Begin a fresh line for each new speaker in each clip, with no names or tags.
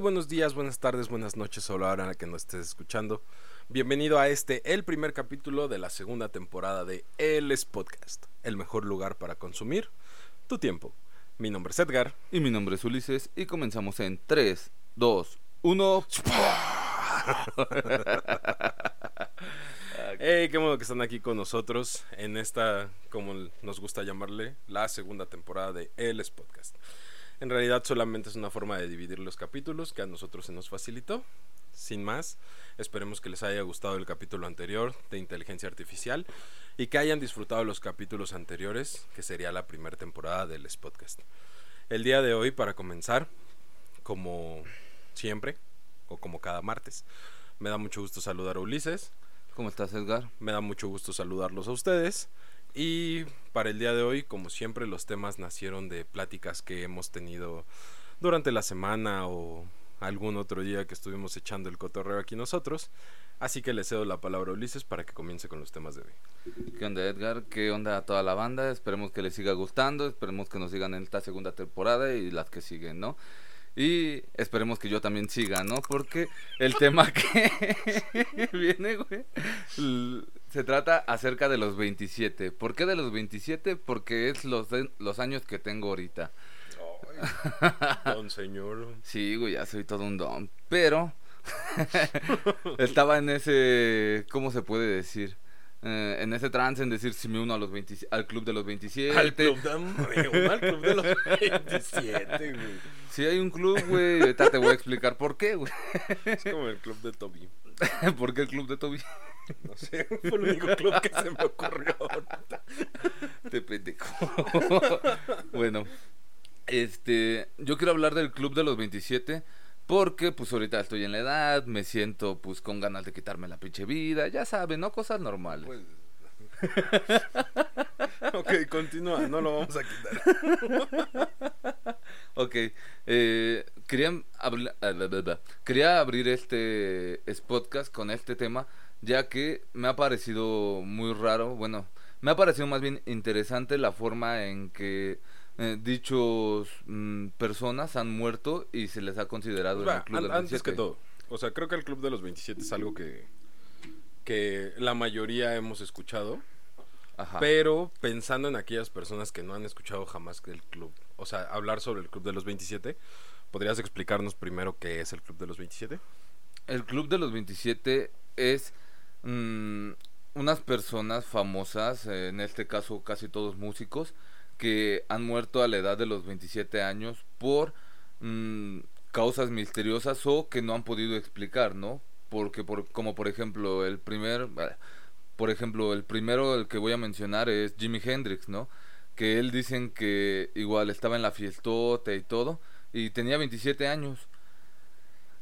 buenos días, buenas tardes, buenas noches o la hora en la que nos estés escuchando. Bienvenido a este, el primer capítulo de la segunda temporada de El Podcast, el mejor lugar para consumir tu tiempo. Mi nombre es Edgar.
Y mi nombre es Ulises y comenzamos en 3, 2, 1.
Hey, qué bueno que están aquí con nosotros en esta, como nos gusta llamarle, la segunda temporada de El Podcast. En realidad solamente es una forma de dividir los capítulos que a nosotros se nos facilitó. Sin más, esperemos que les haya gustado el capítulo anterior de inteligencia artificial y que hayan disfrutado los capítulos anteriores, que sería la primera temporada del podcast. El día de hoy, para comenzar, como siempre, o como cada martes, me da mucho gusto saludar a Ulises.
¿Cómo estás, Edgar?
Me da mucho gusto saludarlos a ustedes. Y para el día de hoy, como siempre, los temas nacieron de pláticas que hemos tenido durante la semana o algún otro día que estuvimos echando el cotorreo aquí nosotros. Así que le cedo la palabra a Ulises para que comience con los temas de hoy.
¿Qué onda Edgar? ¿Qué onda a toda la banda? Esperemos que les siga gustando, esperemos que nos sigan en esta segunda temporada y las que siguen, ¿no? Y esperemos que yo también siga, ¿no? Porque el tema que viene, güey, se trata acerca de los 27. ¿Por qué de los 27? Porque es los, los años que tengo ahorita.
don señor.
Sí, güey, ya soy todo un don. Pero estaba en ese, ¿cómo se puede decir? Eh, en ese trance en decir si me uno a los al club de los 27.
Al club de, al club de los 27, güey.
Sí hay un club, güey. Ahorita te voy a explicar por qué, güey.
Es como el club de Toby.
¿Por qué el club de Toby?
No sé, fue el único club que se me ocurrió.
Te pendejo. bueno, este, yo quiero hablar del club de los 27 porque pues ahorita estoy en la edad, me siento pues con ganas de quitarme la pinche vida, ya saben, ¿no? Cosas normales. Pues...
ok, continúa, no lo vamos a quitar.
ok, eh, quería, quería abrir este, este podcast con este tema, ya que me ha parecido muy raro, bueno, me ha parecido más bien interesante la forma en que eh, dichos mm, personas han muerto y se les ha considerado
el club de los Antes que todo, o sea, creo que el club de los 27 es algo que, que la mayoría hemos escuchado. Pero pensando en aquellas personas que no han escuchado jamás el club, o sea, hablar sobre el club de los 27, ¿podrías explicarnos primero qué es el club de los 27?
El club de los 27 es mm, unas personas famosas, en este caso casi todos músicos, que han muerto a la edad de los 27 años por mm, causas misteriosas o que no han podido explicar, ¿no? Porque por, como por ejemplo el primer, por ejemplo el primero el que voy a mencionar es Jimi Hendrix, ¿no? Que él dicen que igual estaba en la fiestota y todo y tenía 27 años.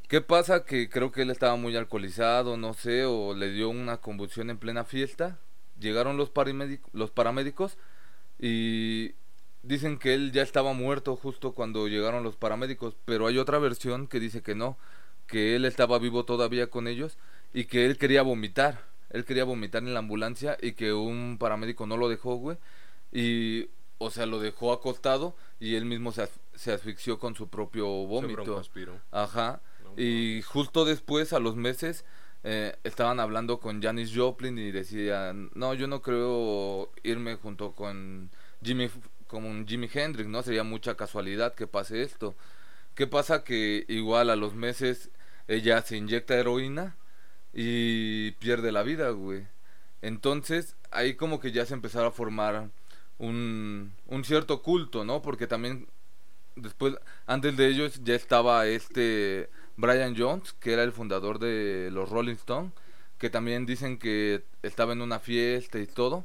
¿Qué pasa? Que creo que él estaba muy alcoholizado, no sé, o le dio una convulsión en plena fiesta. Llegaron los paramédicos y dicen que él ya estaba muerto justo cuando llegaron los paramédicos, pero hay otra versión que dice que no, que él estaba vivo todavía con ellos y que él quería vomitar. Él quería vomitar en la ambulancia y que un paramédico no lo dejó, güey. Y, o sea, lo dejó acostado y él mismo se, se asfixió con su propio vómito. Ajá. y justo después, a los meses, eh, estaban hablando con Janis Joplin y decían, no, yo no creo irme junto con Jimmy, con Jimi Hendrix, ¿no? Sería mucha casualidad que pase esto. ¿Qué pasa? Que igual a los meses ella se inyecta heroína y pierde la vida, güey. Entonces, ahí como que ya se empezaron a formar un, un cierto culto, ¿no? Porque también después, antes de ellos ya estaba este Brian Jones, que era el fundador de los Rolling Stones, que también dicen que estaba en una fiesta y todo.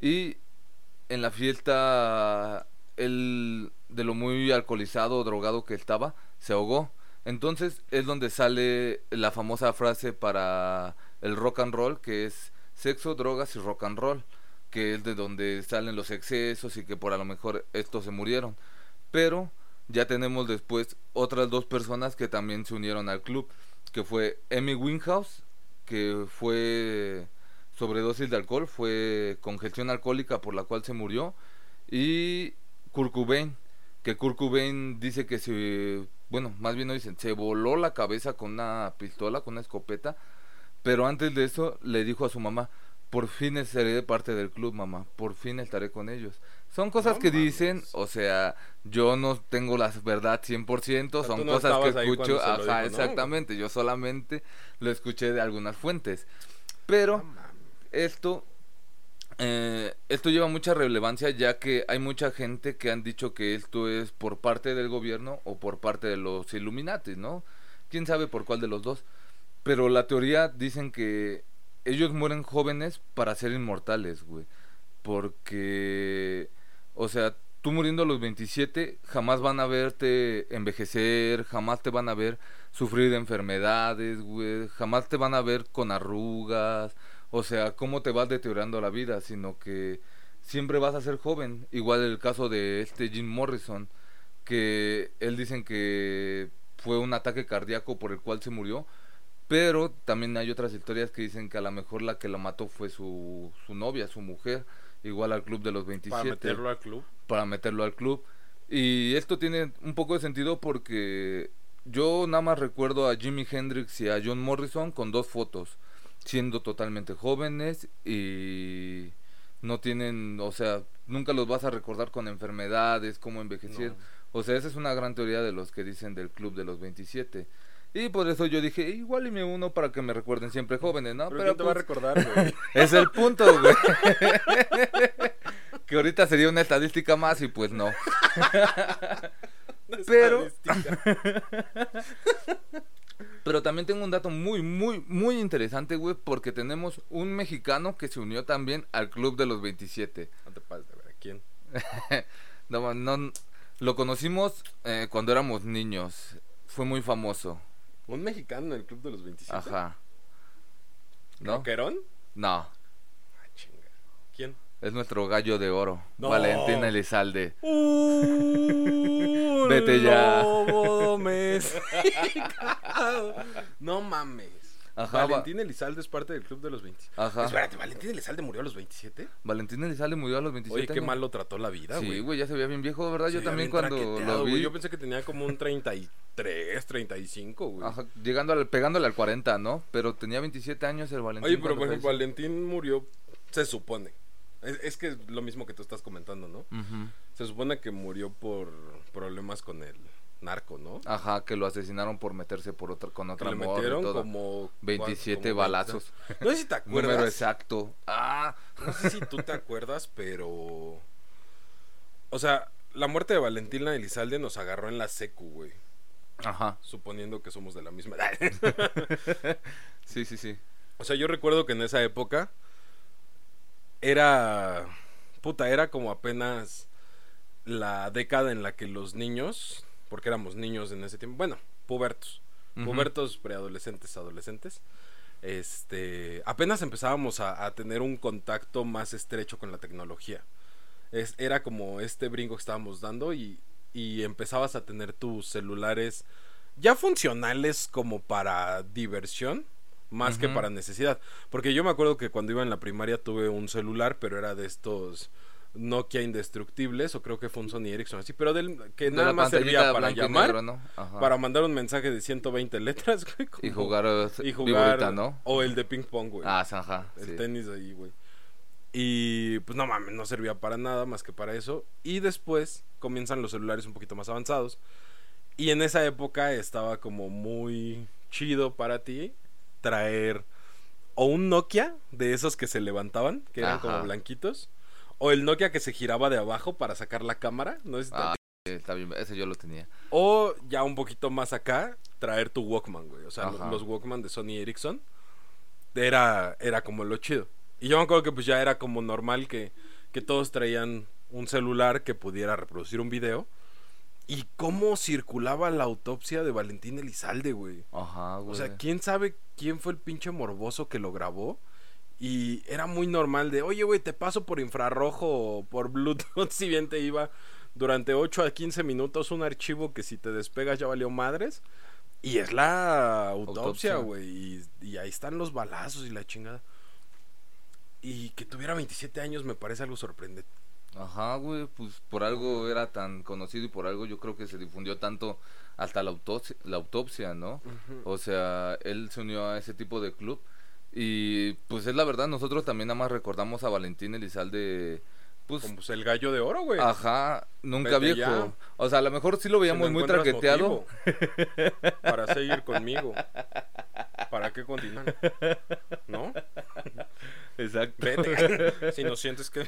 Y en la fiesta, él, de lo muy alcoholizado o drogado que estaba, se ahogó. Entonces es donde sale la famosa frase para el rock and roll, que es sexo, drogas y rock and roll, que es de donde salen los excesos y que por a lo mejor estos se murieron. Pero ya tenemos después otras dos personas que también se unieron al club, que fue Emmy Winghouse, que fue sobredosis de alcohol, fue congestión alcohólica por la cual se murió, y Kurt Cobain, que Kurt dice que se bueno, más bien no dicen, se voló la cabeza con una pistola, con una escopeta, pero antes de eso le dijo a su mamá, por fin de parte del club, mamá, por fin estaré con ellos. Son cosas
No
que
mames.
dicen, o sea, yo no tengo la verdad 100%,
sea,
son
no
cosas que escucho, ajá,
dijo, ¿no?
exactamente, yo solamente lo escuché de algunas fuentes. Pero esto eh, esto lleva mucha relevancia ya que hay mucha gente que han dicho que esto es por parte del gobierno o por parte de los Illuminati, ¿no? Quién sabe por cuál de los dos. Pero la teoría dicen que ellos mueren jóvenes para ser inmortales, güey. Porque, o sea, tú muriendo a los 27 jamás van a verte envejecer, jamás te van a ver sufrir de enfermedades. Jamás te van a ver con arrugas, o sea, cómo te vas deteriorando la vida, sino que siempre vas a ser joven. Igual el caso de este Jim Morrison, que él dicen que fue un ataque cardíaco por el cual se murió, pero también hay otras historias que dicen que a lo mejor la que lo mató fue su, su novia, su mujer, igual al club de los 27
Para meterlo al club.
para meterlo al club. Y esto tiene un poco de sentido porque yo nada más recuerdo a Jimi Hendrix y a John Morrison con dos fotos, siendo totalmente jóvenes y no tienen, o sea, nunca los vas a recordar con enfermedades, cómo envejecer.
No.
O sea, esa es una gran teoría de los que dicen del club de los 27. Y por eso yo dije, igual y me uno para que me recuerden siempre jóvenes, ¿no?
Pero, ¿quién te va a
pues,
recordar, güey?
es el punto, güey. que ahorita sería una estadística más y pues no. Pero-. Pero también tengo un dato muy, muy, muy interesante, güey, porque tenemos un mexicano que se unió también al club de los 27.
No te pases de ver, ¿a quién?
No, no, lo conocimos eh, cuando éramos niños. Fue muy famoso.
¿Un mexicano en el club de los 27?
Ajá. ¿No?
¿Roquerón?
No.
Ah, chinga. ¿Quién?
Es nuestro gallo de oro.
No.
Valentín Elizalde.
Un
Vete ya.
lobo. No mames.
Ajá, va-
Valentín Elizalde es parte del club de los 20.
Ajá.
Espérate, ¿Valentín Elizalde murió a los 27?
Valentín Elizalde murió a los 27
Oye, qué
años.
mal lo trató la vida, güey.
Sí, güey, ya se veía bien viejo, ¿verdad?
Se
Yo también cuando lo
güey.
vi.
Yo pensé que tenía como un 33, 35, güey.
Ajá, llegando al, pegándole al 40, ¿no? Pero tenía 27 años el Valentín.
Oye, pero por ejemplo. Valentín murió, se supone. Es, es que es lo mismo que tú estás comentando, ¿no?
Ujú.
Se supone que murió por problemas con el narco, ¿no?
Ajá, que lo asesinaron por meterse por otra, con
que
otra
le
morra y
metieron
todo.
como
27
como
balazos.
20. No sé si te
Número
acuerdas.
exacto. Ah,
No sé si tú te acuerdas, pero. O sea, la muerte de Valentina Elizalde nos agarró en la secu, güey.
ajá.
Suponiendo que somos de la misma edad.
Sí, sí, sí.
O sea, yo recuerdo que en esa época era. Puta, era como apenas la década en la que los niños, porque éramos niños en ese tiempo, bueno, pubertos, pubertos, preadolescentes, adolescentes, este, apenas empezábamos a, a tener un contacto más estrecho con la tecnología. Es, era como este brinco que estábamos dando y, y empezabas a tener tus celulares ya funcionales como para diversión, más que para necesidad. Porque yo me acuerdo que cuando iba en la primaria tuve un celular, pero era de estos Nokia indestructibles, o creo que fue un Sony Ericsson así, pero del, que
De
nada más servía para
y
llamar,
negro, ¿no?
Para mandar un mensaje de 120 letras, güey.
Y
como-
jugar, eh,
y
viborita,
jugar
¿no?
O el de ping pong, güey.
Ah, ajá.
el
sí.
tenis ahí, güey. Y pues no mames, no servía para nada más que para eso. Y después comienzan los celulares un poquito más avanzados. Y en esa época estaba como muy chido para ti traer o un Nokia de esos que se levantaban, que eran como blanquitos, o el Nokia que se giraba de abajo para sacar la cámara, no te-
Ah, está bien, ese yo lo tenía.
o ya un poquito más acá, traer tu Walkman, güey. O sea,
Ajá.
los Walkman de Sony Ericsson. Era, era como lo chido. Y yo me acuerdo que pues ya era como normal que, que todos traían un celular que pudiera reproducir un video. Y cómo circulaba la autopsia de Valentín Elizalde, güey.
Ajá, güey.
O sea, quién sabe quién fue el pinche morboso que lo grabó. Y era muy normal de, oye, güey, te paso por infrarrojo o por Bluetooth si bien te iba durante 8 a 15 minutos un archivo que si te despegas ya valió madres. Y es la autopsia, güey. Y, y ahí están los balazos y la chingada. Y que tuviera 27 años me parece algo sorprendente.
Ajá, güey, pues por algo era tan conocido y por algo yo creo que se difundió tanto hasta la autopsia, la autopsia ¿no? O sea, él se unió a ese tipo de club y pues es la verdad, nosotros también nada más recordamos a Valentín Elizalde pues,
Como pues, el gallo de oro, güey.
Ajá, nunca viejo. O sea, a lo mejor sí lo veíamos muy traqueteado.
para seguir conmigo. ¿Para qué continuar? ¿No?
Exacto.
Vete. si no sientes que.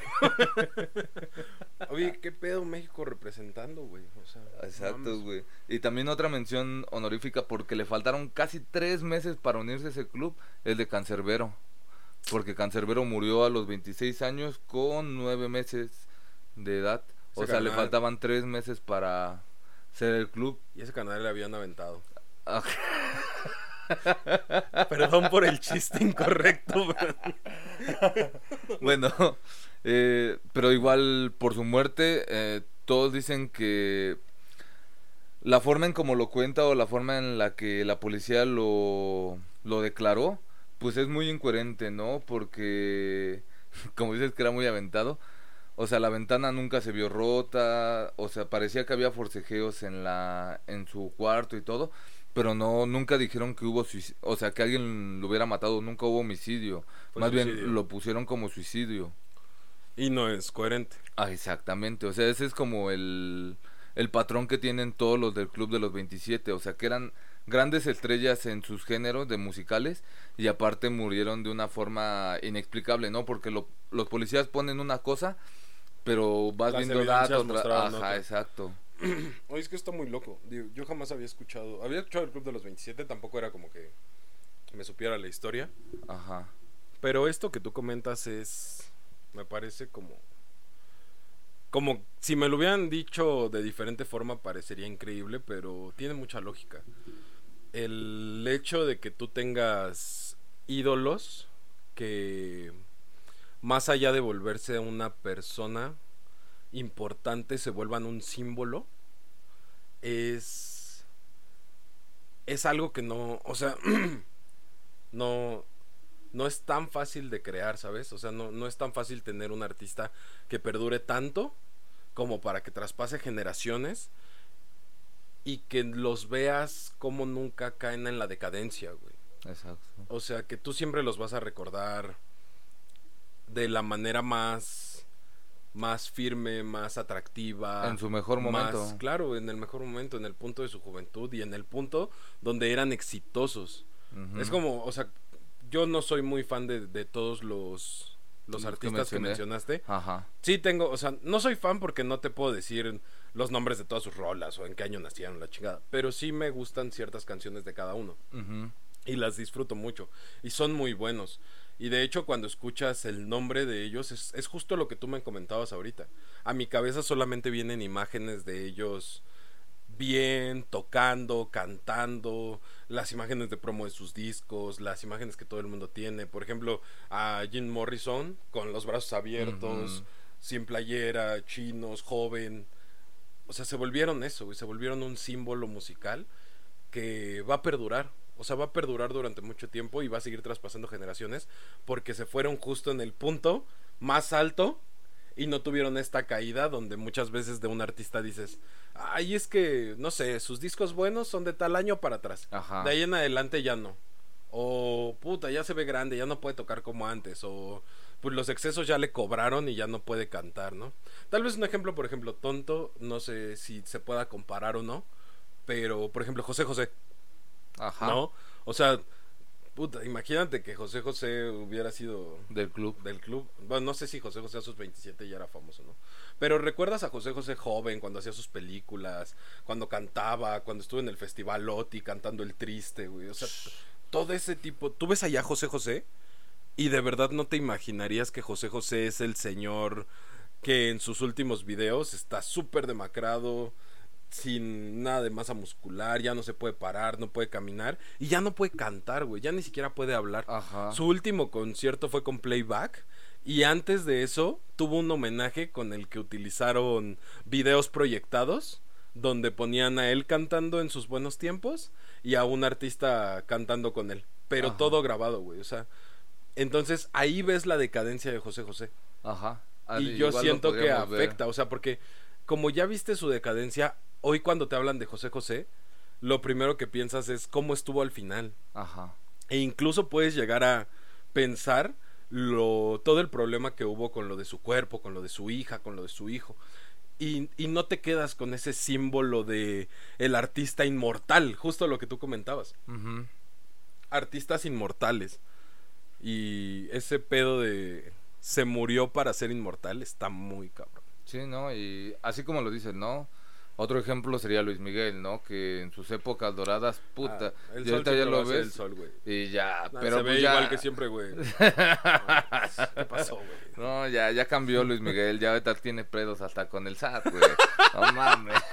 Oye, ¿qué pedo México representando, güey? O sea,
Exacto, güey. Y también otra mención honorífica porque le faltaron casi tres meses para unirse a ese club, el de Cancerbero porque Cancerbero murió a los 26 años con 9 meses de edad. o sea, le faltaban 3 meses para ser el club.
Y ese canal le habían aventado. Perdón por el chiste incorrecto.
bueno, eh, pero igual por su muerte, eh, todos dicen que la forma en como lo cuenta o la forma en la que la policía lo, lo declaró pues es muy incoherente, ¿no? Porque, como dices que era muy aventado, o sea, la ventana nunca se vio rota, o sea, parecía que había forcejeos en la en su cuarto y todo, pero no nunca dijeron que hubo o sea, que alguien lo hubiera matado, nunca hubo homicidio. Más bien lo pusieron como suicidio.
Y no es coherente.
Ah, exactamente, o sea, ese es como el el patrón que tienen todos los del club de los 27, o sea, que eran grandes estrellas en sus géneros de musicales y aparte murieron de una forma inexplicable, ¿no? Porque los policías ponen una cosa, pero vas viendo datos. Ajá, exacto.
Oye, es que está muy loco. yo jamás había escuchado. Había escuchado el Club de los 27, tampoco era como que me supiera la historia.
Ajá.
Pero esto que tú comentas es. Me parece como. Como si me lo hubieran dicho de diferente forma, parecería increíble, pero tiene mucha lógica el hecho de que tú tengas ídolos que más allá de volverse una persona importante se vuelvan un símbolo es es algo que no, o sea, no no es tan fácil de crear, ¿sabes? O sea, no, no es tan fácil tener un artista que perdure tanto como para que traspase generaciones y que los veas como nunca caen en la decadencia, güey.
Exacto.
O sea, que tú siempre los vas a recordar de la manera más más firme, más atractiva.
En su mejor momento.
claro, en el mejor momento, en el punto de su juventud y en el punto donde eran exitosos. Es como, o sea, yo no soy muy fan de, de todos los, los artistas que, que, mencionaste.
Ajá.
Sí tengo, o sea, no soy fan porque no te puedo decir los nombres de todas sus rolas o en qué año nacieron, la chingada. Pero sí me gustan ciertas canciones de cada uno. Y las disfruto mucho. Y son muy buenos. Y de hecho, cuando escuchas el nombre de ellos, es, es, justo lo que tú me comentabas ahorita. A mi cabeza solamente vienen imágenes de ellos bien, tocando, cantando, las imágenes de promo de sus discos, las imágenes que todo el mundo tiene. Por ejemplo, a Jim Morrison con los brazos abiertos, sin playera, chinos, joven o sea, se volvieron eso, se volvieron un símbolo musical que va a perdurar. O sea, va a perdurar durante mucho tiempo y va a seguir traspasando generaciones porque se fueron justo en el punto más alto y no tuvieron esta caída donde muchas veces de un artista dices, ay, es que, no sé, sus discos buenos son de tal año para atrás.
Ajá.
De ahí en adelante ya no. O, puta, ya se ve grande, ya no puede tocar como antes. O, pues los excesos ya le cobraron y ya no puede cantar, ¿no? Tal vez un ejemplo, por ejemplo, tonto, no sé si se pueda comparar o no, pero por ejemplo, José José.
Ajá.
¿No? O sea, puta, imagínate que José José hubiera sido
del club.
Del club. Bueno, no sé si José José a sus 27 ya era famoso, ¿no? Pero recuerdas a José José joven cuando hacía sus películas, cuando cantaba, cuando estuvo en el festival Loti cantando El Triste, güey. O sea, todo ese tipo. ¿Tú ves allá a José José? Y de verdad no te imaginarías que José José es el señor que en sus últimos videos está súper demacrado, sin nada de masa muscular, ya no se puede parar, no puede caminar y ya no puede cantar, güey, ya ni siquiera puede hablar. Su último concierto fue con playback y antes de eso tuvo un homenaje con el que utilizaron videos proyectados donde ponían a él cantando en sus buenos tiempos y a un artista cantando con él, pero todo grabado, güey, o sea, entonces ahí ves la decadencia de José José.
Ajá.
Y yo siento que
ver.
afecta, o sea, porque como ya viste su decadencia, hoy cuando te hablan de José José, lo primero que piensas es cómo estuvo al final.
Ajá.
E incluso puedes llegar a pensar lo, todo el problema que hubo con lo de su cuerpo, con lo de su hija, con lo de su hijo. Y, y no te quedas con ese símbolo de el artista inmortal, justo lo que tú comentabas. Artistas inmortales. Y ese pedo de se murió para ser inmortal está muy cabrón.
Sí, ¿no? Y así como lo dices, ¿no? Otro ejemplo sería Luis Miguel, ¿no? Que en sus épocas doradas, puta.
Ah, el
y
sol
ya lo ves.
el sol, güey.
Y ya,
Ah,
pero
se
pues
ve
ya.
igual que siempre, güey. ¿Qué pasó, güey?
No, ya, ya cambió Luis Miguel, ya ahorita tiene pedos hasta con el SAT, güey. No mames.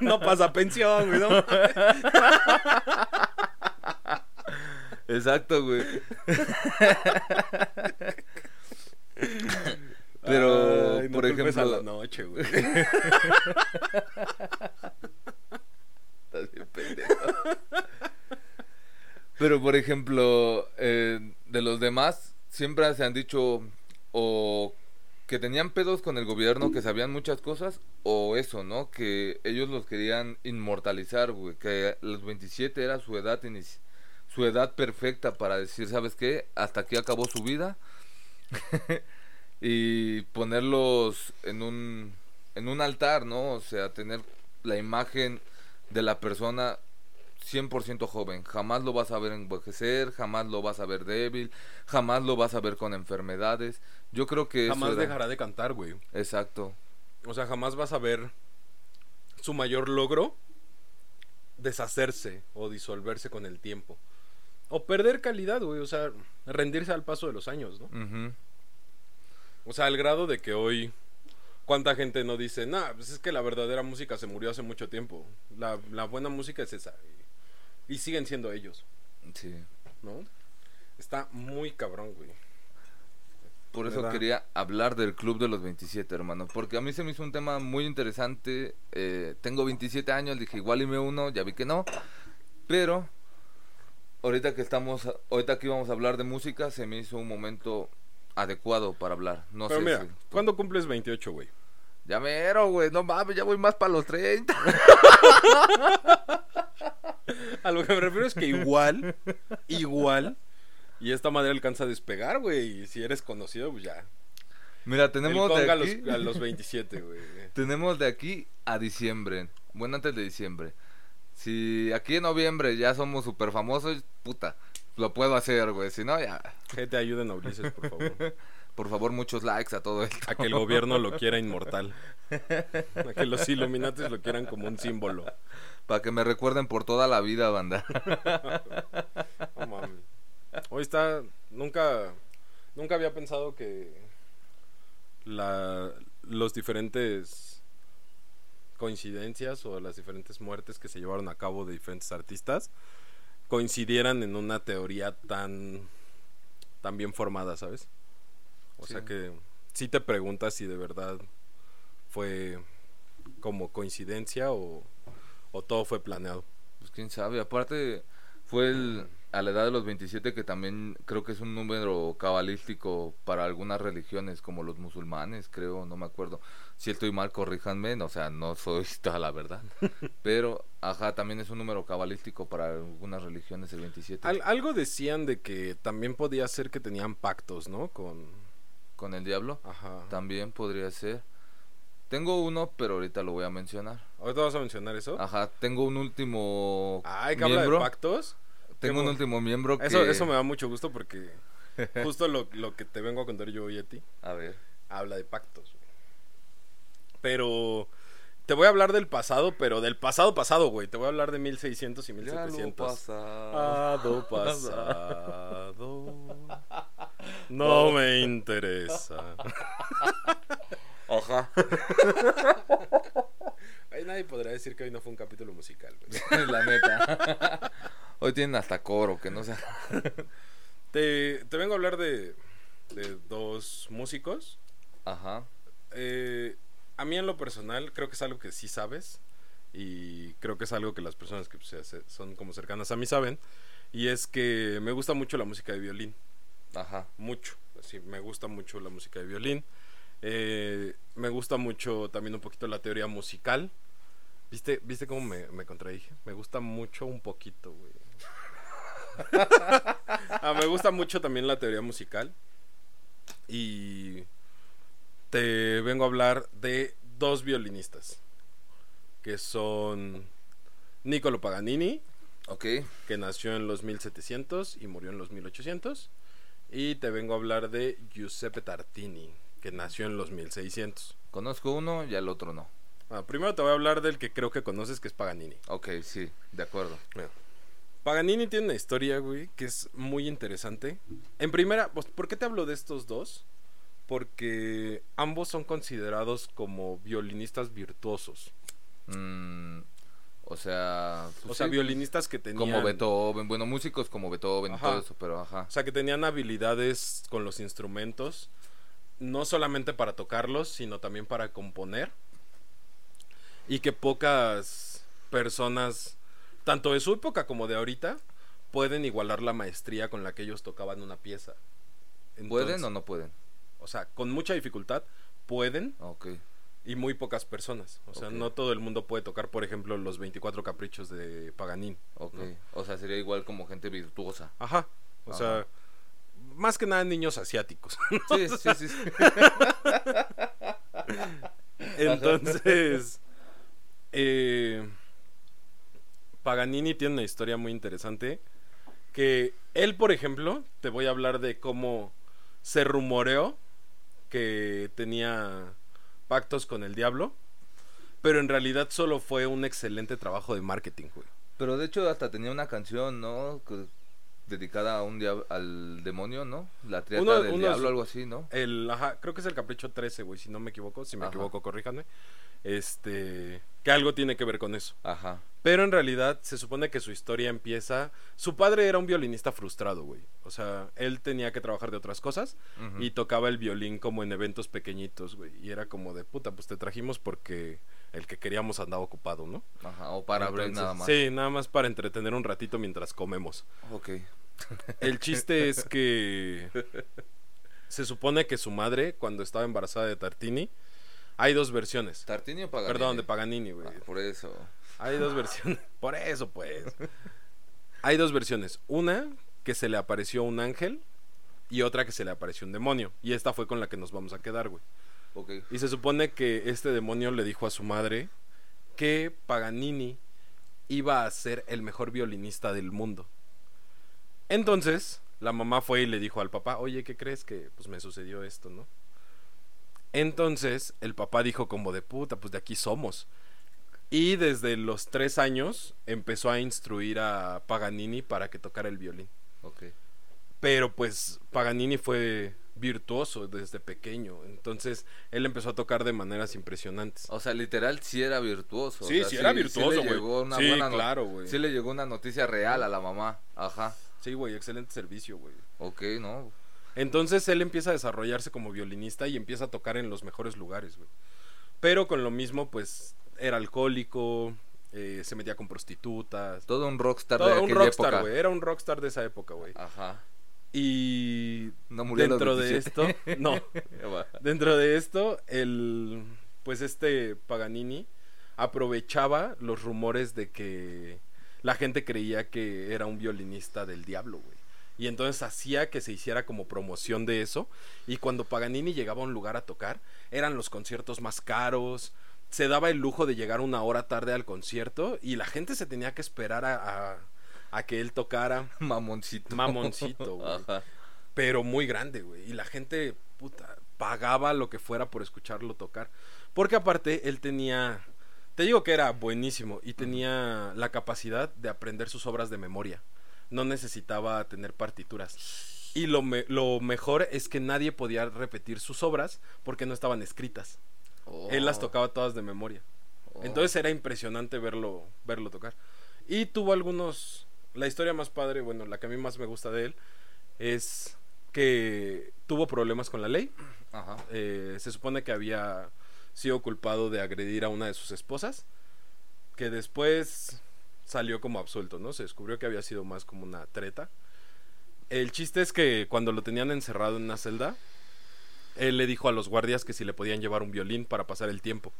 No pasa pensión, güey. No.
Exacto, güey. Pero,
Ay, no
por
culpes a la
ejemplo,
noche, güey.
Estás bien pendejo. Pero, por ejemplo, eh, de los demás, siempre se han dicho o que tenían pedos con el gobierno, que sabían muchas cosas, o eso, ¿no? Que ellos los querían inmortalizar, güey. Que los 27 era su edad su edad perfecta para decir, ¿sabes qué? Hasta aquí acabó su vida. y ponerlos en un en un altar, ¿no? O sea, tener la imagen de la persona 100% joven. Jamás lo vas a ver envejecer, jamás lo vas a ver débil, jamás lo vas a ver con enfermedades. Yo creo que eso
Jamás
era-
dejará de cantar, güey.
Exacto.
O sea, jamás vas a ver su mayor logro deshacerse o disolverse con el tiempo. O perder calidad, güey. O sea, rendirse al paso de los años, ¿no? O sea, al grado de que hoy, ¿cuánta gente no dice, nah, pues es que la verdadera música se murió hace mucho tiempo? La, la buena música es esa. Y, y siguen siendo ellos,
Sí.
¿no? Está muy cabrón, güey.
Por eso
¿Verdad?
quería hablar del Club de los 27, hermano. Porque a mí se me hizo un tema muy interesante. Eh, tengo 27 años, dije igual y me uno, ya vi que no. Pero ahorita que estamos, ahorita que íbamos a hablar de música, se me hizo un momento adecuado para hablar. No
Pero
sé
mira,
si-
¿cuándo cumples 28, güey?
Ya mero, güey, no mames, ya voy más para los 30.
A lo que me refiero es que igual, igual, y esta madre alcanza a despegar, güey. Y si eres conocido, pues ya.
Mira, tenemos de
a
aquí,
los, a los 27, güey.
tenemos de aquí a diciembre. Bueno, antes de diciembre. Si aquí en noviembre ya somos súper famosos, puta, lo puedo hacer, güey. Si no, ya.
Gente, ayuden a Ulises, por favor.
Por favor, muchos likes a todo esto.
A que el gobierno lo quiera inmortal. A que los Illuminatis lo quieran como un símbolo.
Para que me recuerden por toda la vida, banda.
No mames. Hoy está. Nunca. Nunca había pensado que. La, los diferentes coincidencias o las diferentes muertes que se llevaron a cabo de diferentes artistas coincidieran en una teoría tan. tan bien formada, ¿sabes? O
Sí.
sea que. Si te preguntas si de verdad fue como coincidencia o, o todo fue planeado.
Pues quién sabe. Aparte, fue el, a la edad de los 27 que también creo que es un número cabalístico para algunas religiones, como los musulmanes, creo, no me acuerdo. Si estoy mal, corríjanme, o sea, no soy toda la verdad. Pero, ajá, también es un número cabalístico para algunas religiones el 27.
Al- algo decían de que también podía ser que tenían pactos, ¿no? Con...
Con el diablo,
Ajá.
también podría ser. Tengo uno, pero ahorita lo voy a mencionar.
¿Ahorita vas a mencionar eso?
Ajá, tengo un último
Ay, que habla de
miembro.
pactos.
Tengo un último miembro que...
Eso, eso me da mucho gusto porque justo lo, lo que te vengo a contar yo hoy a ti
A ver.
habla de pactos. güey. Pero te voy a hablar del pasado, pero del pasado pasado, güey. Te voy a hablar de 1600 y 1700. Pasado, pasado. No me interesa.
Ajá.
Ahí nadie podrá decir que hoy no fue un capítulo musical, güey.
La neta. Hoy tienen hasta coro, que no sea.
Te, te vengo a hablar de, de dos músicos.
Ajá.
Eh, a mí en lo personal creo que es algo que sí sabes y creo que es algo que las personas que pues, son como cercanas a mí saben y es que me gusta mucho la música de violín.
Ajá.
mucho. Así, me gusta mucho la música de violín. Eh, me gusta mucho también un poquito la teoría musical. ¿Viste, ¿viste cómo me, me contradije? Me gusta mucho un poquito, güey. Ah, me gusta mucho también la teoría musical. Y te vengo a hablar de dos violinistas. Que son Niccolo Paganini,
Ok.
que nació en los 1700 y murió en los 1800. Y te vengo a hablar de Giuseppe Tartini, que nació en los 1600.
Conozco uno y al otro no.
Ah, primero te voy a hablar del que creo que conoces, que es Paganini.
Ok, sí, de acuerdo.
Paganini tiene una historia, güey, que es muy interesante. En primera, pues, ¿por qué te hablo de estos dos? Porque ambos son considerados como violinistas virtuosos.
Mm, o sea, pues
O sea,
sí,
violinistas que tenían...
como Beethoven, bueno, músicos como Beethoven y
Ajá.
todo eso, pero ajá.
O sea, que tenían habilidades con los instrumentos, no solamente para tocarlos, sino también para componer. Y que pocas personas, tanto de su época como de ahorita, pueden igualar la maestría con la que ellos tocaban una pieza.
¿Pueden o no pueden?
O sea, con mucha dificultad pueden
Ok.
y muy pocas personas. O sea, no todo el mundo puede tocar, por ejemplo, los 24 caprichos de Paganini.
Ok.
¿no?
O sea, sería igual como gente virtuosa.
Ajá. O
Ajá.
sea, más que nada niños asiáticos.
Sí, sí, sí. sí.
Entonces, eh, Paganini tiene una historia muy interesante. Que él, por ejemplo, te voy a hablar de cómo se rumoreó que tenía pactos con el diablo. Pero en realidad solo fue un excelente trabajo de marketing, güey.
Pero de hecho hasta tenía una canción, ¿no? Que- dedicada a un al demonio, ¿no? La triata
Uno-
del diablo, algo así, ¿no?
El, ajá, creo que es el capricho 13, güey, si no me equivoco. Si me
Ajá.
equivoco, corríjanme. Este, que algo tiene que ver con eso.
Ajá.
Pero en realidad se supone que su historia empieza. Su padre era un violinista frustrado, güey. O sea, él tenía que trabajar de otras cosas y tocaba el violín como en eventos pequeñitos, güey. Y era como de puta, pues te trajimos porque el que queríamos andaba ocupado, ¿no?
Ajá. O para
Entonces,
nada más.
Sí, nada más para entretener un ratito mientras comemos.
Ok.
El chiste es que se supone que su madre, cuando estaba embarazada de Tartini, hay dos versiones.
¿Tartini o Paganini?
Perdón, de Paganini, güey.
Ah, por eso.
Hay dos versiones. Por eso, pues. Hay dos versiones. Una que se le apareció un ángel y otra que se le apareció un demonio. Y esta fue con la que nos vamos a quedar, güey.
Ok.
Y se supone que este demonio le dijo a su madre que Paganini iba a ser el mejor violinista del mundo. Entonces, la mamá fue y le dijo al papá, oye, ¿qué crees que pues me sucedió esto, no? Entonces, el papá dijo como de puta, pues de aquí somos. Y desde los tres años empezó a instruir a Paganini para que tocara el violín.
Ok.
Pero pues Paganini fue virtuoso desde pequeño. Entonces él empezó a tocar de maneras impresionantes.
O sea, literal sí era virtuoso. o
Sí,
sea,
sí era virtuoso,
le
güey.
llegó una
Sí,
buena
claro, güey.
Sí le llegó una noticia real a la mamá. Ajá.
Sí, güey, excelente servicio, güey.
Ok, ¿no?
Entonces él empieza a desarrollarse como violinista y empieza a tocar en los mejores lugares, güey. Pero con lo mismo, pues, era alcohólico, eh, se metía con prostitutas.
Todo un rockstar
Todo
de
un
aquella
rockstar,
época.
güey. Era un rockstar de esa época, güey.
Ajá.
Y
No murió
dentro de
27.
esto, no. Dentro de esto, el pues este Paganini aprovechaba los rumores de que la gente creía que era un violinista del diablo, güey. Y entonces hacía que se hiciera como promoción de eso. Y cuando Paganini llegaba a un lugar a tocar, eran los conciertos más caros. Se daba el lujo de llegar una hora tarde al concierto y la gente se tenía que esperar a, a- a que él tocara.
Mamoncito.
Mamoncito, güey.
Ajá.
Pero muy grande, güey. Y la gente, puta, pagaba lo que fuera por escucharlo tocar. Porque aparte, él tenía. Te digo que era buenísimo y tenía la capacidad de aprender sus obras de memoria. No necesitaba tener partituras. Y lo, me- lo mejor es que nadie podía repetir sus obras porque no estaban escritas. Él las
Oh.
tocaba todas de memoria.
Oh.
Entonces era impresionante verlo, verlo tocar. Y tuvo algunos. La historia más padre, bueno, la que a mí más me gusta de él, es que tuvo problemas con la ley.
Ajá.
Eh, se supone que había sido culpado de agredir a una de sus esposas. Que después salió como absuelto, ¿no? Se descubrió que había sido más como una treta. El chiste es que cuando lo tenían encerrado en una celda, él le dijo a los guardias que si le podían llevar un violín para pasar el tiempo.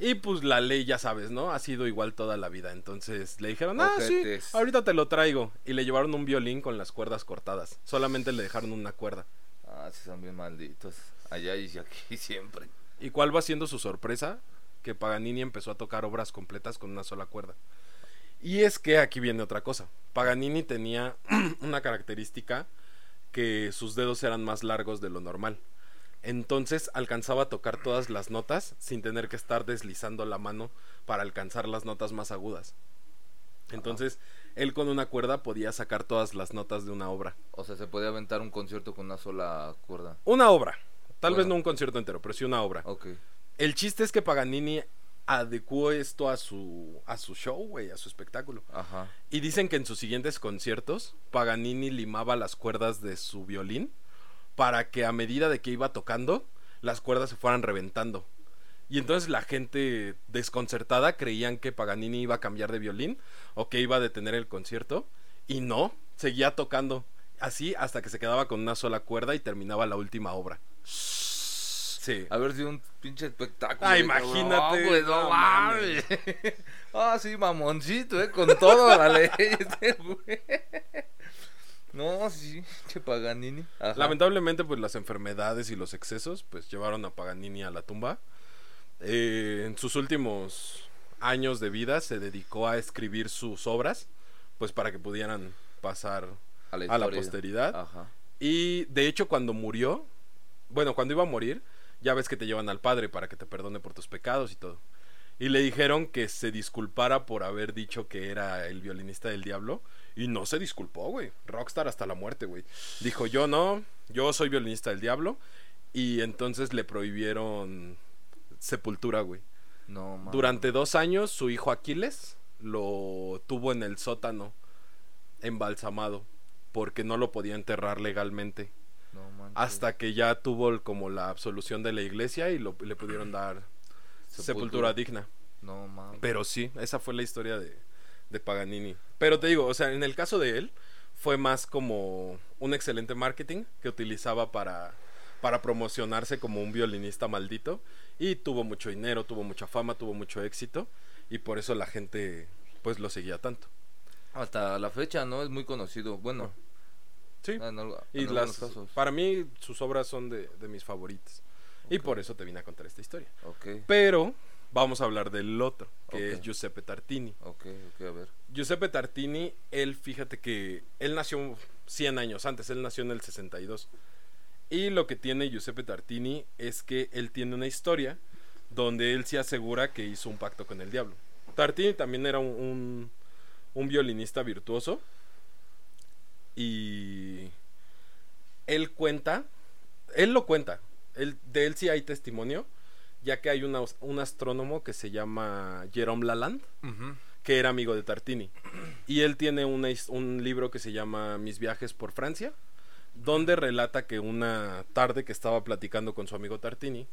Y pues la ley, ya sabes, ¿no? Ha sido igual toda la vida. Entonces le dijeron, ah, sí, ahorita te lo traigo. Y le llevaron un violín con las cuerdas cortadas. Solamente le dejaron una cuerda.
Ah, sí, son bien malditos. Allá y aquí siempre.
¿Y cuál va siendo su sorpresa? Que Paganini empezó a tocar obras completas con una sola cuerda. Y es que aquí viene otra cosa. Paganini tenía una característica que sus dedos eran más largos de lo normal. Entonces alcanzaba a tocar todas las notas sin tener que estar deslizando la mano para alcanzar las notas más agudas. Entonces, él con una cuerda podía sacar todas las notas de una obra.
O sea, se puede aventar un concierto con una sola cuerda.
Una obra. Tal vez no un concierto entero, pero sí una obra. El chiste es que Paganini adecuó esto a su a su show, güey, a su espectáculo.
Ajá.
Y dicen que en sus siguientes conciertos Paganini limaba las cuerdas de su violín para que a medida de que iba tocando las cuerdas se fueran reventando. Y entonces la gente desconcertada creían que Paganini iba a cambiar de violín o que iba a detener el concierto y no, seguía tocando así hasta que se quedaba con una sola cuerda y terminaba la última obra. Sí.
A ver si un pinche espectáculo.
Ah, imagínate,
cabrón, güey, no
no
mames. ah, sí, mamoncito, eh, con todo la ley. este güey. No, sí, che Paganini. Ajá.
Lamentablemente, pues las enfermedades y los excesos, pues llevaron a Paganini a la tumba. Eh, en sus últimos años de vida se dedicó a escribir sus obras, pues para que pudieran pasar
a la,
a la posteridad.
Ajá.
Y de hecho, cuando murió, bueno, cuando iba a morir, ya ves que te llevan al padre para que te perdone por tus pecados y todo. Y le dijeron que se disculpara por haber dicho que era el violinista del diablo. Y no se disculpó, güey. Rockstar hasta la muerte, güey. Dijo, yo no, yo soy violinista del diablo. Y entonces le prohibieron sepultura, güey.
No.
Durante dos años, su hijo Aquiles lo tuvo en el sótano, embalsamado, porque no lo podía enterrar legalmente. Hasta que ya tuvo como la absolución de la iglesia y lo, le pudieron dar sepultura,
Sepultura.
digna.
No, mames.
Pero sí, esa fue la historia de, de Paganini. Pero te digo, o sea, en el caso de él, fue más como un excelente marketing que utilizaba para, para promocionarse como un violinista maldito. Y tuvo mucho dinero, tuvo mucha fama, tuvo mucho éxito. Y por eso la gente, pues, lo seguía tanto.
Hasta la fecha, ¿no? Es muy conocido. Bueno,
Sí.
en, algo-
Y
en
las,
casos.
para mí, sus obras son de, de mis favoritas. Y por eso te vine a contar esta historia.
Ok,
Pero vamos a hablar del otro, que es Giuseppe Tartini.
a ver.
Giuseppe Tartini, él, fíjate que él nació 100 años antes, él nació en el 62. Y lo que tiene Giuseppe Tartini es que él tiene una historia donde él se asegura que hizo un pacto con el diablo. Tartini también era un, un, un violinista virtuoso. Y él cuenta, él lo cuenta, él, de él sí hay testimonio, ya que hay una- un astrónomo que se llama Jerome Lalande que era amigo de Tartini. Y él tiene una un libro que se llama Mis viajes por Francia, donde relata que una tarde que estaba platicando con su amigo Tartini,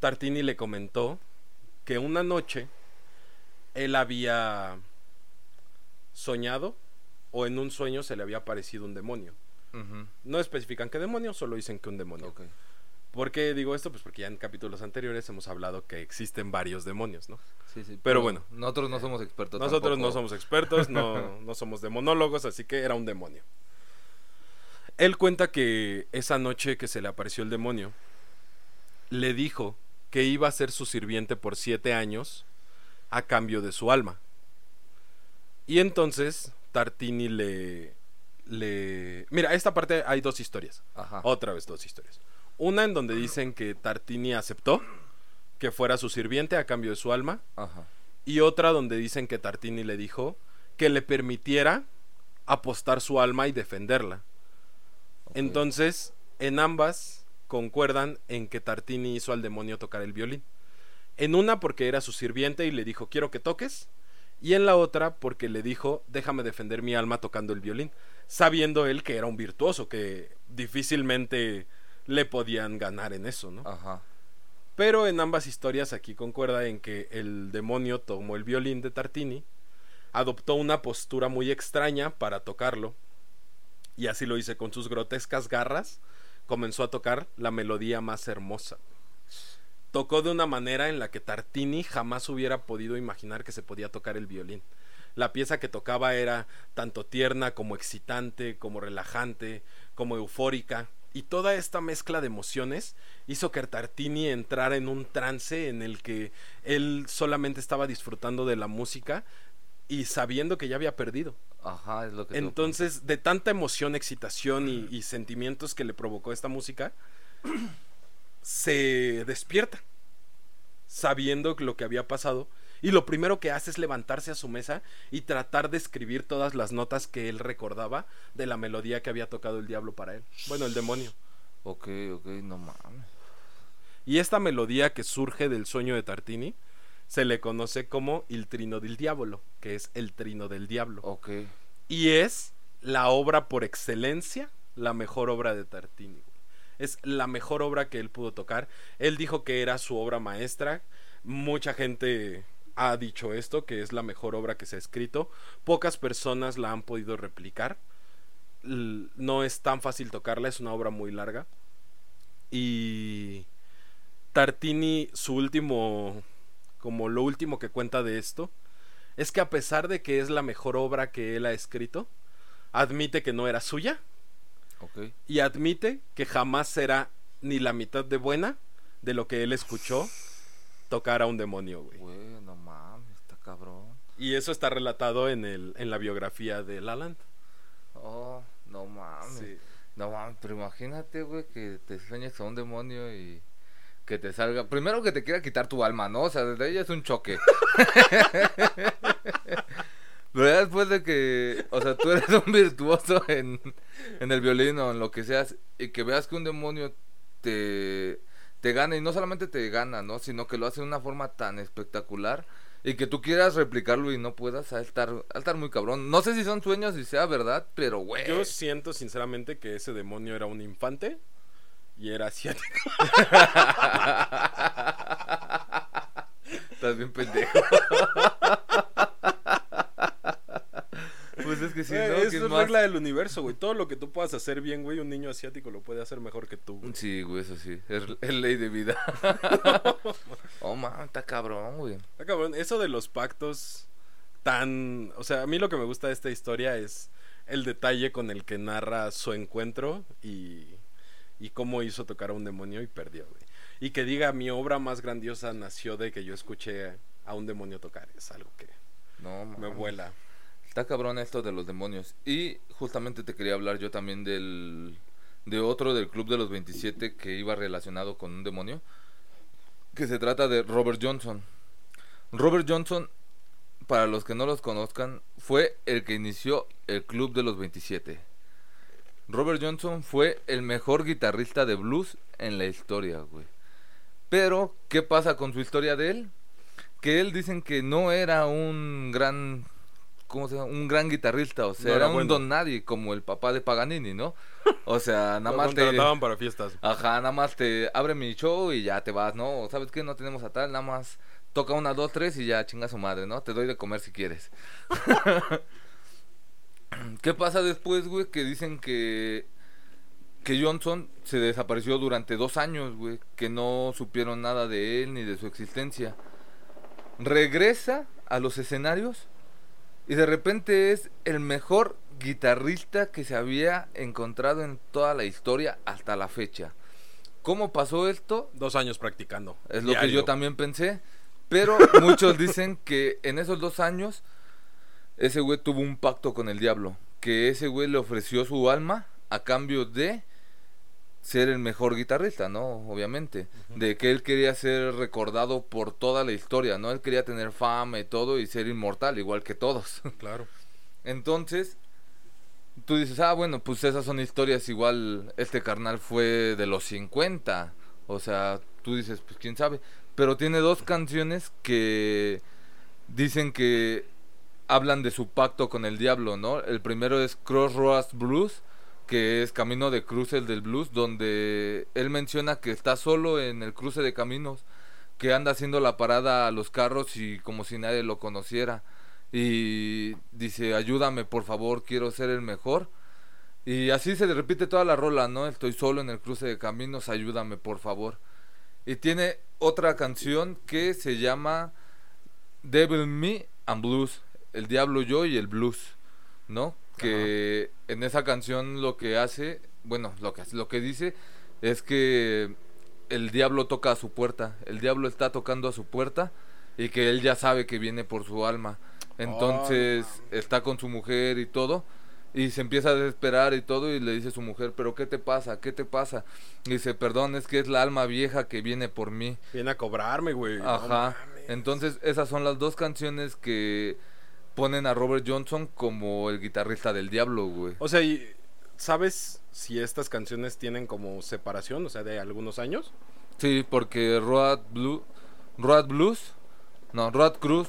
Tartini le comentó que una noche él había soñado o en un sueño se le había aparecido un demonio. No especifican qué demonio, solo dicen que un demonio.
Ok.
¿Por qué digo esto? Pues porque ya en capítulos anteriores hemos hablado que existen varios demonios, ¿no?
Sí, sí,
Pero bueno.
Nosotros no somos expertos.
Nosotros no somos expertos, no, no somos demonólogos, así que era un demonio. Él cuenta que esa noche que se le apareció el demonio, le dijo que iba a ser su sirviente por siete años a cambio de su alma. Y entonces Tartini le... le... Mira, esta parte hay dos historias.
Ajá.
Otra vez dos historias. Una en donde dicen que Tartini aceptó que fuera su sirviente a cambio de su alma
Ajá.
y otra donde dicen que Tartini le dijo que le permitiera apostar su alma y defenderla. Entonces, en ambas concuerdan en que Tartini hizo al demonio tocar el violín. En una porque era su sirviente y le dijo, quiero que toques. Y en la otra porque le dijo, déjame defender mi alma tocando el violín. Sabiendo él que era un virtuoso, que difícilmente le podían ganar en eso, ¿no?
Ajá.
Pero en ambas historias aquí concuerda en que el demonio tomó el violín de Tartini, adoptó una postura muy extraña para tocarlo, y así lo hice con sus grotescas garras, comenzó a tocar la melodía más hermosa. Tocó de una manera en la que Tartini jamás hubiera podido imaginar que se podía tocar el violín. La pieza que tocaba era tanto tierna como excitante, como relajante, como eufórica, y toda esta mezcla de emociones hizo que Tartini entrara en un trance en el que él solamente estaba disfrutando de la música y sabiendo que ya había perdido.
Ajá, es lo que...
Entonces, de tanta emoción, excitación y, y sentimientos que le provocó esta música, se despierta, sabiendo lo que había pasado. Y lo primero que hace es levantarse a su mesa y tratar de escribir todas las notas que él recordaba de la melodía que había tocado el diablo para él. Bueno, el demonio.
Ok, ok, no mames.
Y esta melodía que surge del sueño de Tartini se le conoce como el trino del diablo, que es el trino del diablo.
Ok.
Y es la obra por excelencia, la mejor obra de Tartini. Es la mejor obra que él pudo tocar. Él dijo que era su obra maestra. Mucha gente ha dicho esto, que es la mejor obra que se ha escrito. Pocas personas la han podido replicar. No es tan fácil tocarla, es una obra muy larga. Y Tartini, su último, como lo último que cuenta de esto, es que a pesar de que es la mejor obra que él ha escrito, admite que no era suya
Ok.
y admite que jamás será ni la mitad de buena de lo que él escuchó tocar a un demonio, güey.
Güey, no mames, está cabrón.
Y eso está relatado en el en la biografía de Laland.
Oh, no mames.
Sí.
No mames, pero imagínate, güey, que te sueñes a un demonio y que te salga. Primero que te quiera quitar tu alma, ¿no? O sea, desde ella es un choque. pero ya después de que, o sea, tú eres un virtuoso en, en el violín o en lo que seas y que veas que un demonio te, te gana y no solamente te gana, ¿no? Sino que lo hace de una forma tan espectacular y que tú quieras replicarlo y no puedas, a estar, a estar muy cabrón. No sé si son sueños y sea verdad, pero güey.
Yo siento sinceramente que ese demonio era un infante y era asiático.
Estás bien pendejo. Pues es que sí, ¿no?
es regla del universo, güey. Todo lo que tú puedas hacer bien, güey, un niño asiático lo puede hacer mejor que tú. güey.
Sí, güey, eso sí. Es, es ley de vida. oh, man, está cabrón, güey.
Ah, cabrón, eso de los pactos tan... O sea, a mí lo que me gusta de esta historia es el detalle con el que narra su encuentro y, y cómo hizo tocar a un demonio y perdió, güey. Y que diga, mi obra más grandiosa nació de que yo escuché a un demonio tocar. Es algo que
No,
me vuela.
Está cabrón esto de los demonios. Y justamente te quería hablar yo también del de otro del Club de los 27 que iba relacionado con un demonio. Que se trata de Robert Johnson. Robert Johnson, para los que no los conozcan, fue el que inició el Club de los 27. Robert Johnson fue el mejor guitarrista de blues en la historia, güey. Pero, ¿qué pasa con su historia de él? Que él dicen que no era un gran ¿cómo se llama? Un gran guitarrista, o sea,
No
era,
era
un don nadie, como el papá de Paganini, ¿no? O sea, nada más te...
para fiestas.
Ajá, nada más te abre mi show y ya te vas, ¿no? ¿Sabes qué? No tenemos a tal, nada más toca una, dos, tres y ya chinga su madre, ¿no? Te doy de comer si quieres. ¿Qué pasa después, güey? Que dicen que que Johnson se desapareció durante dos años, güey, que no supieron nada de él ni de su existencia. Regresa a los escenarios y de repente es el mejor guitarrista que se había encontrado en toda la historia hasta la fecha. ¿Cómo pasó esto?
Dos años practicando.
Es lo que yo también pensé. Pero muchos dicen que en esos dos años ese güey tuvo un pacto con el diablo. Que ese güey le ofreció su alma a cambio de ser el mejor guitarrista, ¿no? Obviamente. De que él quería ser recordado por toda la historia, ¿no? Él quería tener fama y todo y ser inmortal, igual que todos.
Claro.
Entonces, tú dices, ah, bueno, pues esas son historias igual, este carnal fue de los 50, o sea, tú dices, pues quién sabe, pero tiene dos canciones que dicen que hablan de su pacto con el diablo, ¿no? El primero es Crossroads Blues, que es Camino de Cruces del Blues, donde él menciona que está solo en el cruce de caminos, que anda haciendo la parada a los carros y como si nadie lo conociera y dice ayúdame por favor quiero ser el mejor Y así se repite toda la rola, ¿no? Estoy solo en el cruce de caminos, ayúdame por favor. Y tiene otra canción que se llama Devil Me and Blues, el diablo yo y el blues, ¿no? Que en esa canción lo que hace, bueno, lo que lo que dice es que el diablo toca a su puerta, el diablo está tocando a su puerta y que él ya sabe que viene por su alma. Entonces está con su mujer y todo y se empieza a desesperar y todo y le dice a su mujer, pero ¿qué te pasa? ¿Qué te pasa? Y dice, perdón, es que es la alma vieja que viene por mí.
Viene a cobrarme, güey.
Ajá. Entonces esas son las dos canciones que ponen a Robert Johnson como el guitarrista del diablo, güey.
O sea, y ¿sabes si estas canciones tienen como separación, o sea, de algunos años?
Sí, porque Road, Blue, Road Blues no, Rod Cruz,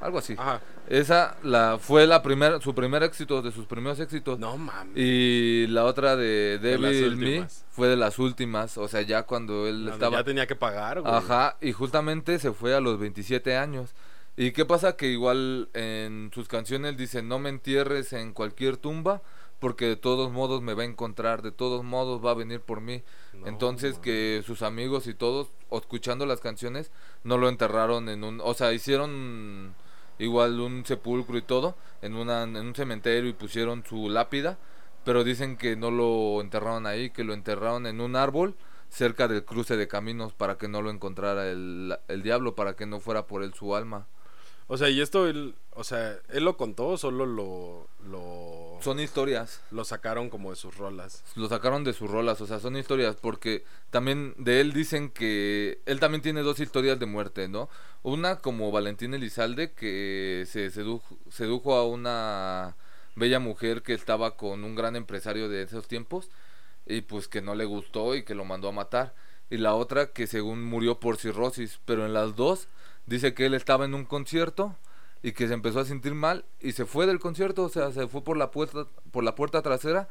algo así. Ajá. Esa la fue la primera, su primer éxito, de sus primeros éxitos.
No mames.
Y la otra de Devil Me fue de las últimas. O sea, ya cuando él estaba.
Ya tenía que pagar, güey.
Ajá, y justamente se fue a los 27 años. ¿Y qué pasa? Que igual en sus canciones dice: No me entierres en cualquier tumba, porque de todos modos me va a encontrar, de todos modos va a venir por mí. Entonces que sus amigos y todos, escuchando las canciones, no lo enterraron en un, o sea, hicieron igual un sepulcro y todo en, una, en un cementerio y pusieron su lápida, pero dicen que no lo enterraron ahí, que lo enterraron en un árbol cerca del cruce de caminos para que no lo encontrara el, el diablo, para que no fuera por él su alma.
O sea, y esto él, o sea, él lo contó o solo lo, lo
son historias.
Lo sacaron como de sus rolas.
Lo sacaron de sus rolas, o sea, son historias porque también de él dicen que él también tiene dos historias de muerte, ¿no? Una como Valentín Elizalde que se sedujo, sedujo a una bella mujer que estaba con un gran empresario de esos tiempos y pues que no le gustó y que lo mandó a matar. Y la otra que según murió por cirrosis, pero en las dos Dice que él estaba en un concierto y que se empezó a sentir mal y se fue del concierto, o sea, se fue por la puerta, por la puerta trasera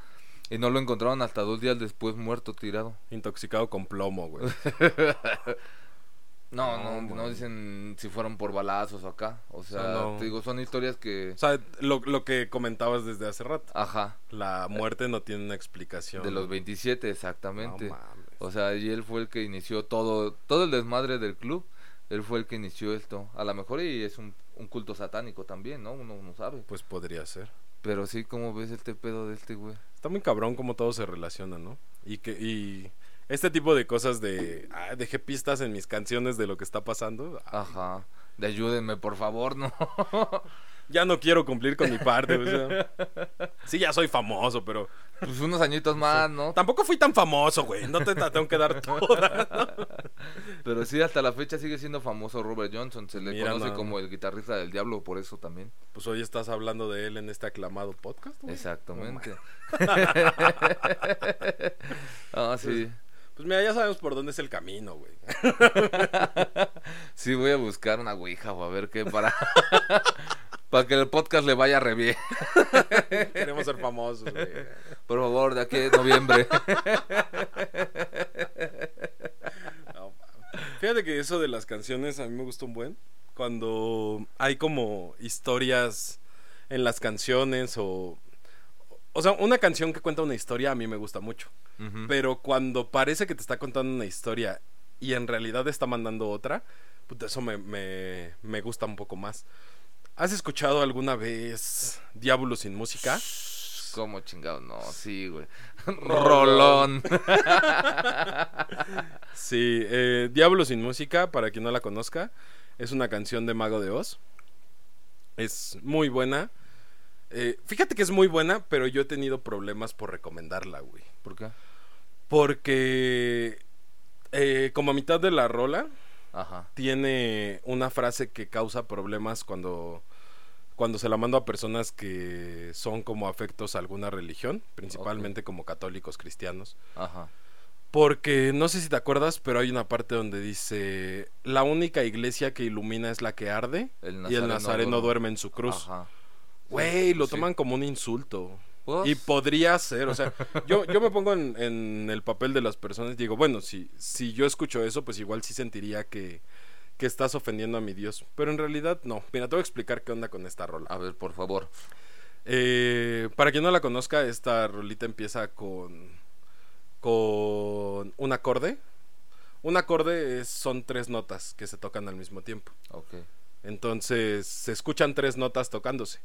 y no lo encontraron hasta dos días después muerto tirado.
Intoxicado con plomo, güey.
no, no, no, dicen si fueron por balazos o acá. O sea, te digo, son historias que...
O sea, lo, lo que comentabas desde hace rato.
Ajá.
La muerte no tiene una explicación.
De los 27, exactamente. O sea, y él fue el que inició todo, todo el desmadre del club él fue el que inició esto. A lo mejor y es un, culto satánico también, ¿no? Uno no sabe.
Pues podría ser.
Pero sí, ¿cómo ves este pedo de este güey?
Está muy cabrón cómo todo se relaciona, ¿no? Y que y este tipo de cosas de ah, dejé pistas en mis canciones de lo que está pasando.
Ajá. De ayúdenme, por favor, ¿no?
ya no quiero cumplir con mi parte. O sea. Sí, ya soy famoso, pero.
Pues unos añitos más, ¿no?
Tampoco fui tan famoso, güey. No te tengo que dar toda.
Pero sí, hasta la fecha sigue siendo famoso Robert Johnson. Se le conoce como el guitarrista del diablo, por eso también.
Pues hoy estás hablando de él en este aclamado podcast.
Exactamente. ah, sí.
Pues, pues mira, ya sabemos por dónde es el camino, güey.
sí, voy a buscar una ouija o a ver qué para para que el podcast le vaya re bien.
Queremos ser famosos, güey.
Por favor, de aquí a noviembre.
fíjate que eso de las canciones a mí me gusta un buen. Cuando hay como historias en las canciones o... O sea, una canción que cuenta una historia a mí me gusta mucho. Pero cuando parece que te está contando una historia y en realidad está mandando otra, eso me, me gusta un poco más. ¿Has escuchado alguna vez Diablo sin música?
¿Cómo chingado? No, sí, güey. Rolón.
sí, eh, Diablo sin música, para quien no la conozca, es una canción de Mago de Oz. Es muy buena. Eh, fíjate que es muy buena, pero yo he tenido problemas por recomendarla, güey.
¿Por qué?
Porque eh, como a mitad de la rola, tiene una frase que causa problemas cuando, cuando se la mando a personas que son como afectos a alguna religión, principalmente como católicos cristianos. Ajá. Porque no sé si te acuerdas, pero hay una parte donde dice, la única iglesia que ilumina es la que arde y el nazareno duerme en su cruz. Güey, lo toman como un insulto. Y podría ser, o sea, yo, yo me pongo en, el papel de las personas y digo, bueno, si, si yo escucho eso, pues igual sí sentiría que, que estás ofendiendo a mi Dios. Pero en realidad no. Mira, te voy a explicar qué onda con esta rola.
A ver, por favor.
Eh, para quien no la conozca, esta rolita empieza con, con un acorde. Un acorde es- son tres notas que se tocan al mismo tiempo.
Ok.
Entonces se escuchan tres notas tocándose.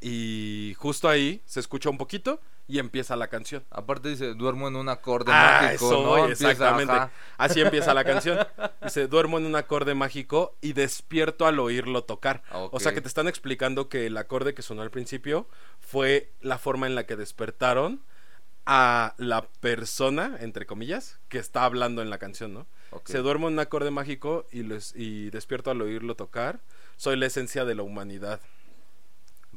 Y justo ahí se escucha un poquito y empieza la canción.
Aparte dice, duermo en un acorde
Ah,
mágico,
eso
¿no?
voy,
Empieza,
exactamente.
ajá.
Así empieza la canción. Dice, duermo en un acorde mágico y despierto al oírlo tocar.
Ah,
O sea que te están explicando que el acorde que sonó al principio fue la forma en la que despertaron a la persona, entre comillas, que está hablando en la canción, ¿no? Se duermo en un acorde mágico y despierto al oírlo tocar. Soy la esencia de la humanidad.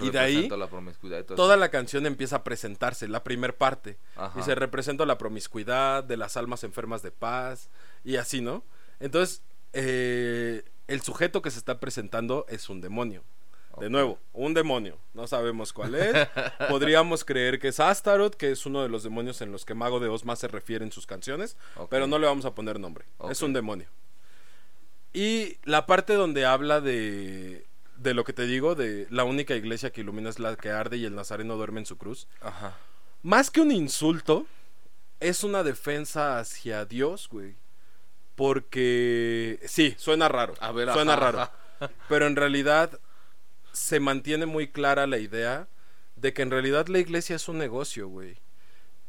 Y de ahí,
la promiscuidad
toda la canción empieza a presentarse, la primer parte.
Ajá.
Y se representa la promiscuidad de las almas enfermas de paz y así, ¿no? Entonces, eh, el sujeto que se está presentando es un demonio. De nuevo, un demonio. No sabemos cuál es. Podríamos creer que es Astaroth, que es uno de los demonios en los que Mago de Oz más se refiere en sus canciones, pero no le vamos a poner nombre. Es un demonio. Y la parte donde habla de, de lo que te digo, de la única iglesia que ilumina es la que arde y el nazareno duerme en su cruz.
Ajá.
Más que un insulto, es una defensa hacia Dios, güey. Porque sí, suena raro.
A ver,
suena
ajá,
raro. Pero en realidad se mantiene muy clara la idea de que en realidad la iglesia es un negocio, güey.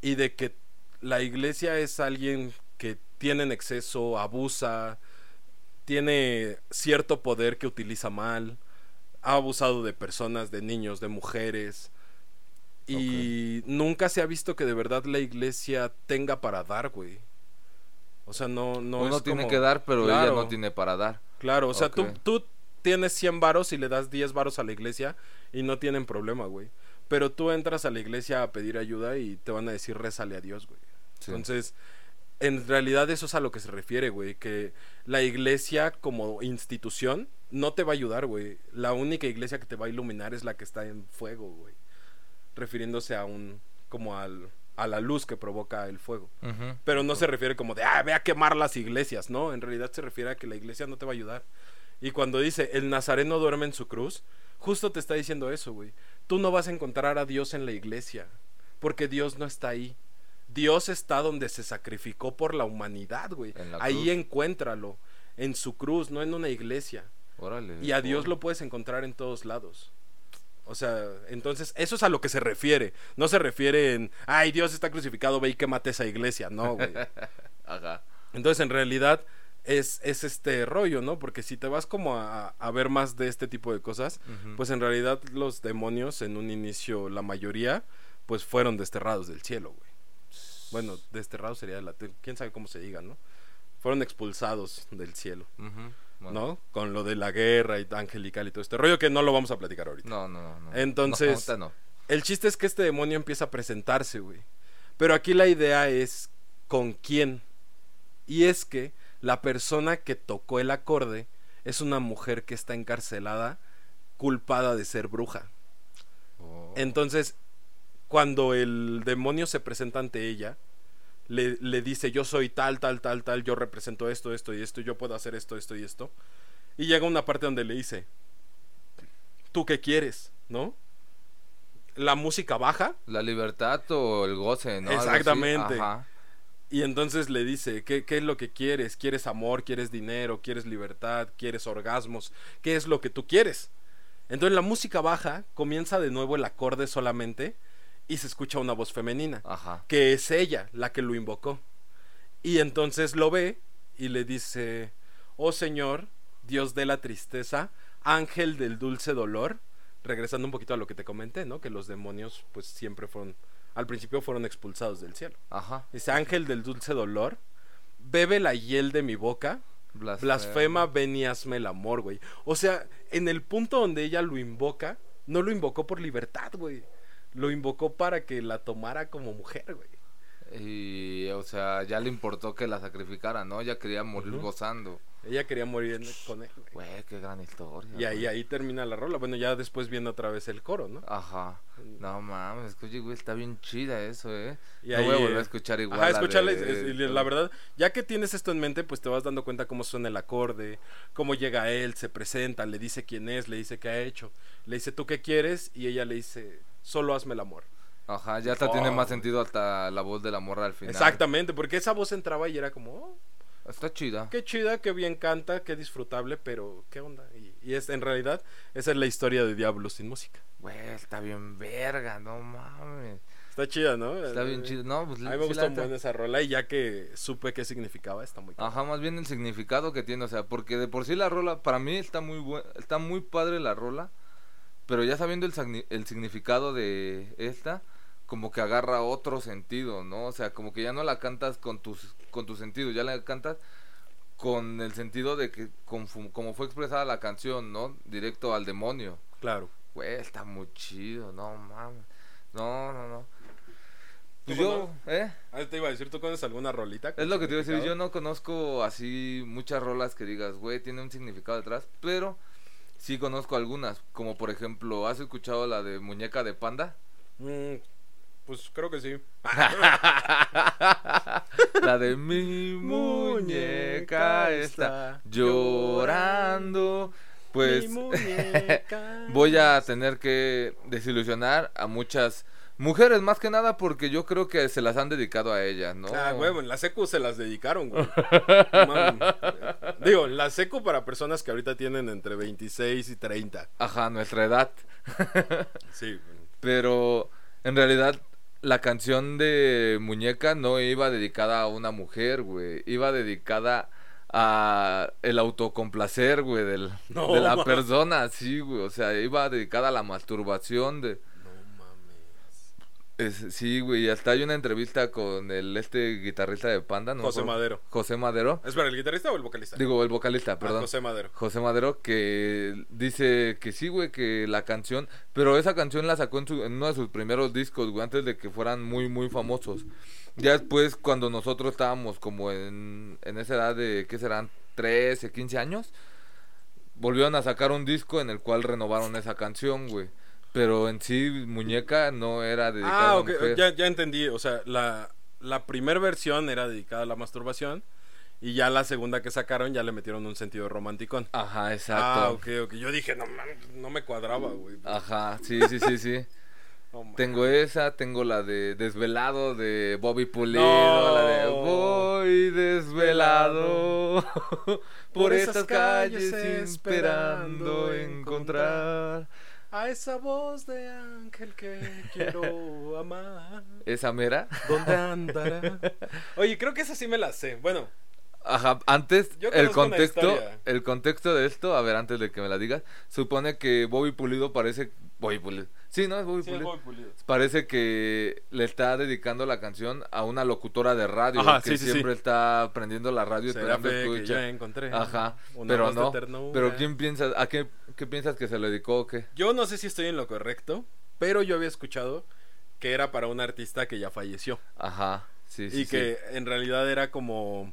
Y de que la iglesia es alguien que tiene en exceso, abusa, tiene cierto poder que utiliza mal, ha abusado de personas, de niños, de mujeres. Y nunca se ha visto que de verdad la iglesia tenga para dar, güey. O sea, no, no
Uno
es
tiene
como-
que dar, pero ella no tiene para dar.
Claro, o sea, tú, tú tienes 100 varos y le das 10 varos a la iglesia y no tienen problema, güey. Pero tú entras a la iglesia a pedir ayuda y te van a decir rézale a Dios, güey.
Sí.
Entonces, en realidad eso es a lo que se refiere, güey. Que la iglesia como institución no te va a ayudar, güey. La única iglesia que te va a iluminar es la que está en fuego, güey. Refiriéndose a un, como al, a la luz que provoca el fuego. Pero no se refiere como de, ah, ve a quemar las iglesias, ¿no? En realidad se refiere a que la iglesia no te va a ayudar. Y cuando dice, el nazareno duerme en su cruz, justo te está diciendo eso, güey. Tú no vas a encontrar a Dios en la iglesia, porque Dios no está ahí. Dios está donde se sacrificó por la humanidad, güey.
En la
Ahí encuéntralo, en su cruz, no en una iglesia.
Órale.
Y a Dios lo puedes encontrar en todos lados. O sea, entonces eso es a lo que se refiere. No se refiere en, ay, Dios está crucificado, ve y quémate esa iglesia. No, güey.
Ajá.
Entonces, en realidad, es, es este rollo, ¿no? Porque si te vas como a, a ver más de este tipo de cosas, pues en realidad los demonios, en un inicio, la mayoría, pues fueron desterrados del cielo, güey. Bueno, desterrados sería de la... quién sabe cómo se diga, ¿no? Fueron expulsados del cielo,
Ujú. Bueno.
¿no? Con lo de la guerra y angelical y todo este rollo que no lo vamos a platicar ahorita.
No, no, no.
Entonces-
No, ahorita no.
El chiste es que este demonio empieza a presentarse, güey. Pero aquí la idea es con quién. Y es que la persona que tocó el acorde es una mujer que está encarcelada, culpada de ser bruja.
Oh.
Entonces, cuando el demonio se presenta ante ella, le, le dice, yo soy tal, tal, tal, tal, yo represento esto, esto y esto, yo puedo hacer esto, esto y esto. Y llega una parte donde le dice, ¿tú qué quieres? ¿No? La música baja
La libertad o el goce, ¿no?
Exactamente.
Ajá.
y entonces le dice, ¿qué, ¿qué es lo que quieres? ¿Quieres amor? ¿Quieres dinero? ¿Quieres libertad? ¿Quieres orgasmos? ¿Qué es lo que tú quieres? Entonces la música baja, comienza de nuevo el acorde solamente y se escucha una voz femenina,
Ajá.
que es ella la que lo invocó. Y entonces lo ve y le dice, oh Señor, Dios de la tristeza, ángel del dulce dolor, regresando un poquito a lo que te comenté, ¿no? Que los demonios pues siempre fueron, al principio fueron expulsados del cielo.
Ajá.
Dice, ángel del dulce dolor, bebe la hiel de mi boca,
Blasfema.
blasfema, ven y hazme el amor, güey. O sea, en el punto donde ella lo invoca, no lo invocó por libertad, güey. Lo invocó para que la tomara como mujer, güey.
Y, o sea, ya le importó que la sacrificara, ¿no? Ya quería morir gozando.
Ella quería morir en- con él. güey.
Qué gran historia.
Y ahí, ahí termina la rola. Bueno, ya después viene otra vez el coro, ¿no?
Ajá. No mames, oye, güey, está bien chida eso, ¿eh?
Y
no
ahí,
voy a volver
eh,
a escuchar igual.
Ajá,
la
escucharla.
de-
la verdad, ya que tienes esto en mente, pues te vas dando cuenta cómo suena el acorde, cómo llega él, se presenta, le dice quién es, le dice qué ha hecho. Le dice, ¿tú qué quieres? Y ella le dice, solo hazme el amor.
Ajá, ya hasta tiene
Oh,
más
güey.
sentido hasta la voz de la morra al final.
Exactamente, porque esa voz entraba y era como, oh,
Está chida.
qué chida, qué bien canta, qué disfrutable, pero qué onda. Y, y es en realidad, esa es la historia de Diablos sin música.
Güey, está bien verga, no mames.
Está chida, ¿no?
Está bien
Eh,
chido. No, pues
A mí
sí,
me gustó
la
un buen esa rola y ya que supe qué significaba, está muy
Ajá, más bien el significado que tiene, o sea, porque de por sí la rola, para mí está muy buen, está muy padre la rola, pero ya sabiendo el, el significado de esta, como que agarra otro sentido, ¿no? O sea, como que ya no la cantas con tus, con tu sentido, ya la cantas con el sentido de que, con como fue expresada la canción, ¿no? Directo al demonio.
Claro.
Güey, está muy chido, no mames. No, no, no. Pues
¿Tú
yo, ¿eh?
Ah, te iba a decir, ¿tú conoces alguna rolita?
Es lo que te iba a decir, yo no conozco así muchas rolas que digas, güey, tiene un significado detrás, pero sí conozco algunas, como por ejemplo, ¿has escuchado la de Muñeca de Panda?
Mm, pues creo que sí.
La de mi muñeca está llorando. Pues voy a tener que desilusionar a muchas mujeres, más que nada porque yo creo que se las han dedicado a ella, ¿no?
Ah, huevo, en la secu se las dedicaron, güey. Man. Digo, la secu para personas que ahorita tienen entre 26 y 30.
Ajá, nuestra edad.
Sí.
Pero en realidad la canción de Muñeca no iba dedicada a una mujer, güey. Iba dedicada a el autocomplacer, güey, del,
No,
de la
ma.
persona, sí, güey. O sea, iba dedicada a la masturbación de... Es- sí, güey, hasta hay una entrevista con el este guitarrista de Panda, ¿no?
José. Madero.
José Madero.
¿Espera, el guitarrista o el vocalista?
Digo, el vocalista,
Ah,
perdón.
José Madero.
José Madero que dice que sí, güey, que la canción, pero esa canción la sacó en, su- en uno de sus primeros discos, güey, antes de que fueran muy, muy famosos. Ya después, cuando nosotros estábamos como en, en esa edad de, ¿qué serán? 13, 15 años, volvieron a sacar un disco en el cual renovaron esa canción, güey. Pero en sí, Muñeca no era dedicada
Ah,
a
ok,
una mujer.
ya, ya entendí. O sea, la, la primera versión era dedicada a la masturbación. Y ya la segunda que sacaron ya le metieron un sentido romanticón.
Ajá, exacto.
Ah, ok, ok. Yo dije, no no me cuadraba, güey.
Ajá, sí, sí, sí, sí.
Mames.
Tengo esa, tengo la de Desvelado de Bobby Pulido,
No.
la de Voy desvelado por estas calles esperando encontrar.
A esa voz de ángel que quiero amar.
Esa mera.
¿Dónde andará? Oye, creo que esa sí me la sé. Bueno,
Ajá, antes el contexto, el contexto de esto, a ver, antes de que me la digas, supone que Bobby Pulido parece Bobby Pulido. Sí, no es Bobby
sí, es
Pulido.
muy pulido.
Parece que le está dedicando la canción a una locutora de radio
Ajá,
que
sí, sí, sí.
siempre está prendiendo la radio
Será
esperando
fe que ya encontré.
Ajá,
una
pero no. Pero ¿quién piensas, a qué, qué piensas que se lo dedicó o qué?
Yo no sé si estoy en lo correcto, pero yo había escuchado que era para un artista que ya falleció.
Ajá, sí, sí.
y que en realidad era como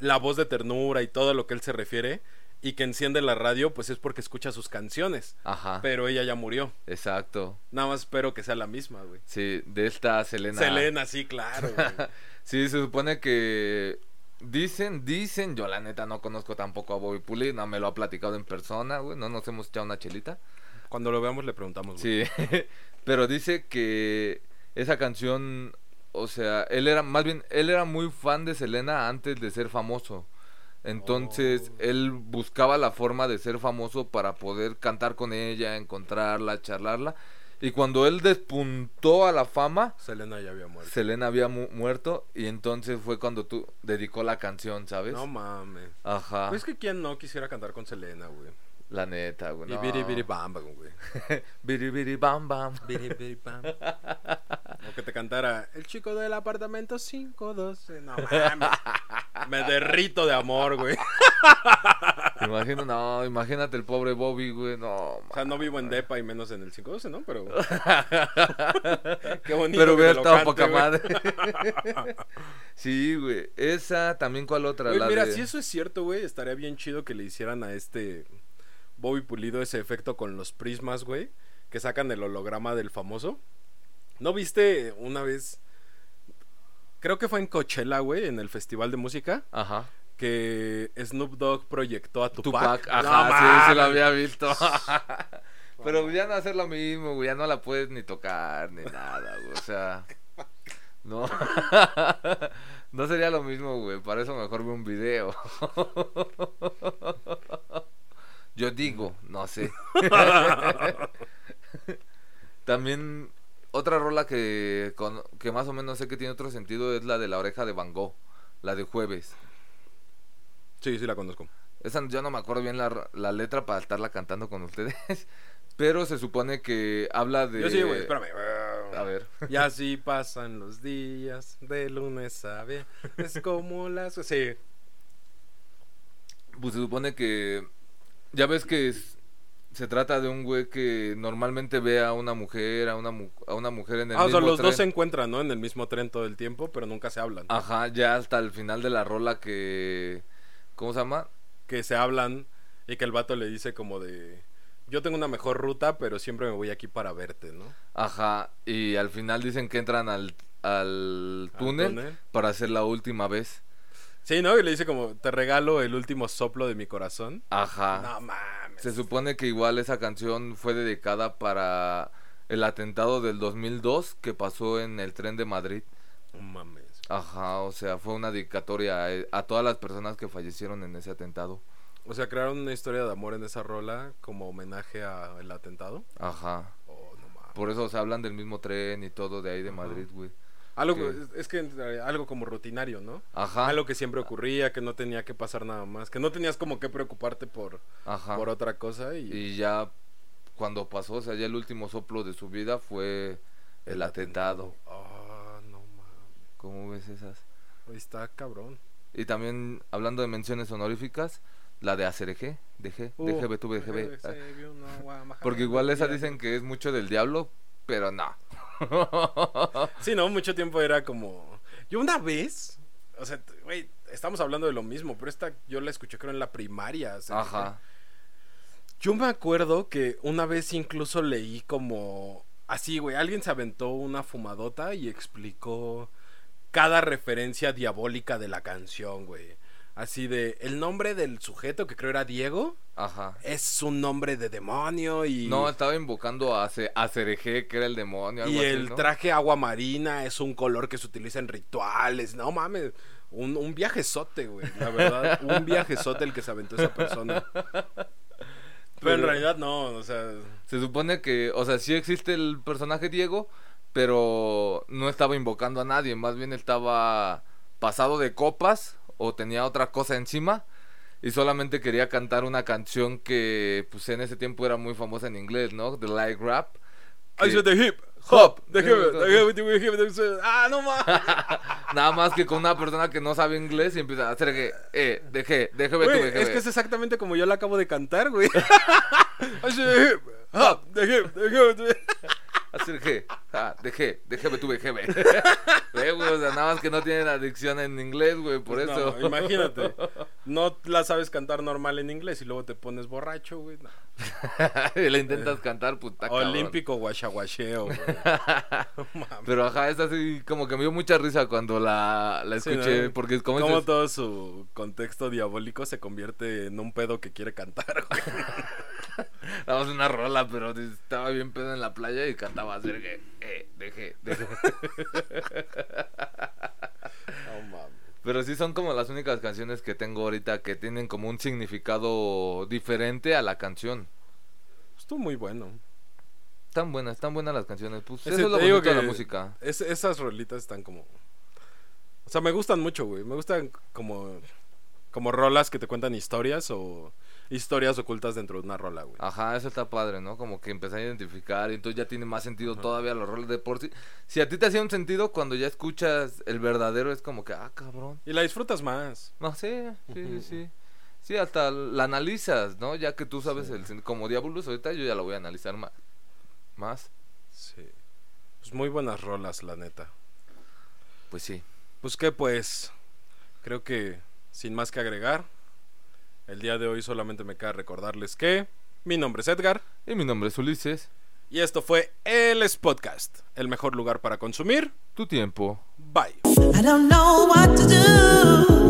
la voz de ternura y todo lo que él se refiere. Y que enciende la radio, pues es porque escucha sus canciones.
Ajá,
Pero ella ya murió.
exacto.
Nada más espero que sea la misma, güey.
Sí, de esta Selena.
Selena, sí, claro. güey.
Sí, se supone que dicen, dicen, yo la neta no conozco tampoco a Bobby Pulido, no me lo ha platicado en persona, güey, no nos hemos echado una chelita.
Cuando lo veamos le preguntamos. güey.
Sí, pero dice que esa canción, o sea, él era, más bien, él era muy fan de Selena antes de ser famoso. Entonces,
Oh.
él buscaba la forma de ser famoso para poder cantar con ella, encontrarla, charlarla. Y cuando él despuntó a la fama,
Selena ya había muerto.
Selena había mu- muerto y entonces fue cuando tú dedicó la canción, ¿sabes?
No mames.
Ajá.
Pues que quién no quisiera cantar con Selena, güey.
La neta, güey.
Y
no.
biri biri bam bam, güey.
Biri, biri, bam, bam.
Biri biri bam. O que te cantara El chico del apartamento 512. No mames. Me derrito de amor, güey.
Imagino, no, imagínate el pobre Bobby, güey, no.
O sea, no vivo en Depa y menos en el 512, ¿no? Pero. Qué bonito.
Pero hubiera estado poca
güey.
madre. sí, güey. Esa, también, ¿cuál otra?
Güey,
La
mira,
de-
si eso es cierto, güey, estaría bien chido que le hicieran a este Bobby Pulido ese efecto con los prismas, güey, que sacan el holograma del famoso. ¿No viste una vez? Creo que fue en Coachella, güey, en el festival de música,
Ajá.
que Snoop Dogg proyectó a
Tupac,
Tupac.
ajá,
No
sí, sí lo había visto. Pero ya no hacer lo mismo, güey, ya no la puedes ni tocar ni nada, güey, o sea, no. no sería lo mismo, güey, para eso mejor ve un video. Yo digo, no sé. También otra rola que, con- que más o menos sé que tiene otro sentido es la de la oreja de Van Gogh, la de jueves.
Sí, sí la conozco.
Esa yo no me acuerdo bien la, la letra para estarla cantando con ustedes. Pero se supone que habla de.
Yo sí, güey, espérame.
A ver.
Y así pasan los días de lunes a viernes. Es como las. Sí.
Pues se supone que. Ya ves que es- se trata de un güey que normalmente ve a una mujer, a una, mu- a una mujer en el
Ah, o sea,
mismo
los dos se
tren.
encuentran, ¿no? En el mismo tren todo el tiempo, pero nunca se hablan.
Ajá, ya hasta el final de la rola que. ¿Cómo se llama?
Que se hablan y que el vato le dice como de. Yo tengo una mejor ruta, pero siempre me voy aquí para verte, ¿no?
Ajá, y al final dicen que entran al, al
Al
túnel
túnel.
para hacer la última vez.
Sí, ¿no? Y le dice como, te regalo el último soplo de mi corazón.
Ajá.
No mames.
Se supone que igual esa canción fue dedicada para el atentado del 2002 que pasó en el tren de Madrid.
No mames.
Ajá, o sea, fue una dedicatoria a, a todas las personas que fallecieron en ese atentado.
O sea, crearon una historia de amor en esa rola como homenaje al atentado.
Ajá.
Oh, no mames.
Por eso se hablan del mismo tren y todo de ahí de
Ajá.
Madrid, güey.
Algo,
que-
es- que algo como rutinario, ¿no?
Ajá.
Algo que siempre ocurría, que no tenía que pasar nada más, que no tenías como que preocuparte por,
Ajá.
por otra cosa y,
Y ya cuando pasó, o sea, ya el último soplo de su vida fue el atentado.
Ah, no mames.
¿Cómo ves esas?
Ahí está cabrón.
Y también, hablando de menciones honoríficas, la de ACRG, DG,
Uh,
DGB, tu DGB. Porque igual esa dicen que es mucho del diablo, pero no.
Sí, no, mucho tiempo era como. Yo una vez. O sea, güey, estamos hablando de lo mismo, pero esta yo la escuché creo en la primaria. o sea,
Ajá.
Yo me acuerdo que una vez incluso leí como. Así, güey, alguien se aventó una fumadota y explicó cada referencia diabólica de la canción, güey. Así de. El nombre del sujeto, que creo era Diego,
Ajá.
es un nombre de demonio y.
No, estaba invocando a, a Cereje, que era el demonio. Algo
Y
así,
el
¿no?
traje agua marina es un color que se utiliza en rituales. No mames. Un, un viajezote, güey. La verdad. un viajezote el que se aventó esa persona. Pero en realidad no, o sea.
Se supone que, o sea, sí existe el personaje Diego, pero no estaba invocando a nadie, más bien estaba pasado de copas o tenía otra cosa encima y solamente quería cantar una canción que pues en ese tiempo era muy famosa en inglés, ¿no? The Light Rap.
I said the hip,
Hop.
the hip, the hip, the. Ah, no mames.
Nada más que con una persona que no sabe inglés y empieza a hacer que, eh, deje, déjeme
es que es exactamente como yo la acabo de cantar, güey. I said the hip, hop, the hip, the hip,
Hacer que, ah, dejé, déjeme tu déjeme. Ve, güey, o sea, nada más que no tienen adicción en inglés, güey, por
Pues no,
eso.
imagínate. No la sabes cantar normal en inglés y luego te pones borracho, güey. no.
y le intentas cantar, puta cabrón.
Olímpico guachaguacheo, güey.
Pero ajá, es así como que me dio mucha risa cuando la, la
Sí,
escuché,
¿no?
porque como dices,
todo su contexto diabólico se convierte en un pedo que quiere cantar, güey.
damos una rola, pero estaba bien pedo en la playa y cantaba hacer que, eh.
No mames.
Pero sí son como las únicas canciones que tengo ahorita que tienen como un significado diferente a la canción.
Estuvo muy bueno.
Están buenas, están buenas las canciones. Pues
Ese,
eso es lo bonito de la música.
es- esas rolitas están como. O sea, me gustan mucho, güey. Me gustan como. Como rolas que te cuentan historias o historias ocultas dentro de una rola, güey.
Ajá, eso está padre, ¿no? Como que empecé a identificar y entonces ya tiene más sentido todavía los roles de por sí. Si a ti te hacía un sentido cuando ya escuchas el verdadero es como que, ah, cabrón.
Y la disfrutas más.
No sí, sí, sí. Sí, hasta la analizas, ¿no? Ya que tú sabes
Sí.
el como Diabolus, ahorita yo ya la voy a analizar más. Más,
Sí. Pues muy buenas rolas, la neta.
pues sí.
Pues que pues, creo que sin más que agregar, el día de hoy solamente me queda recordarles que mi nombre es Edgar.
Y mi nombre es Ulises.
Y esto fue El Es Podcast, el mejor lugar para consumir
tu tiempo.
Bye.
I don't know what to do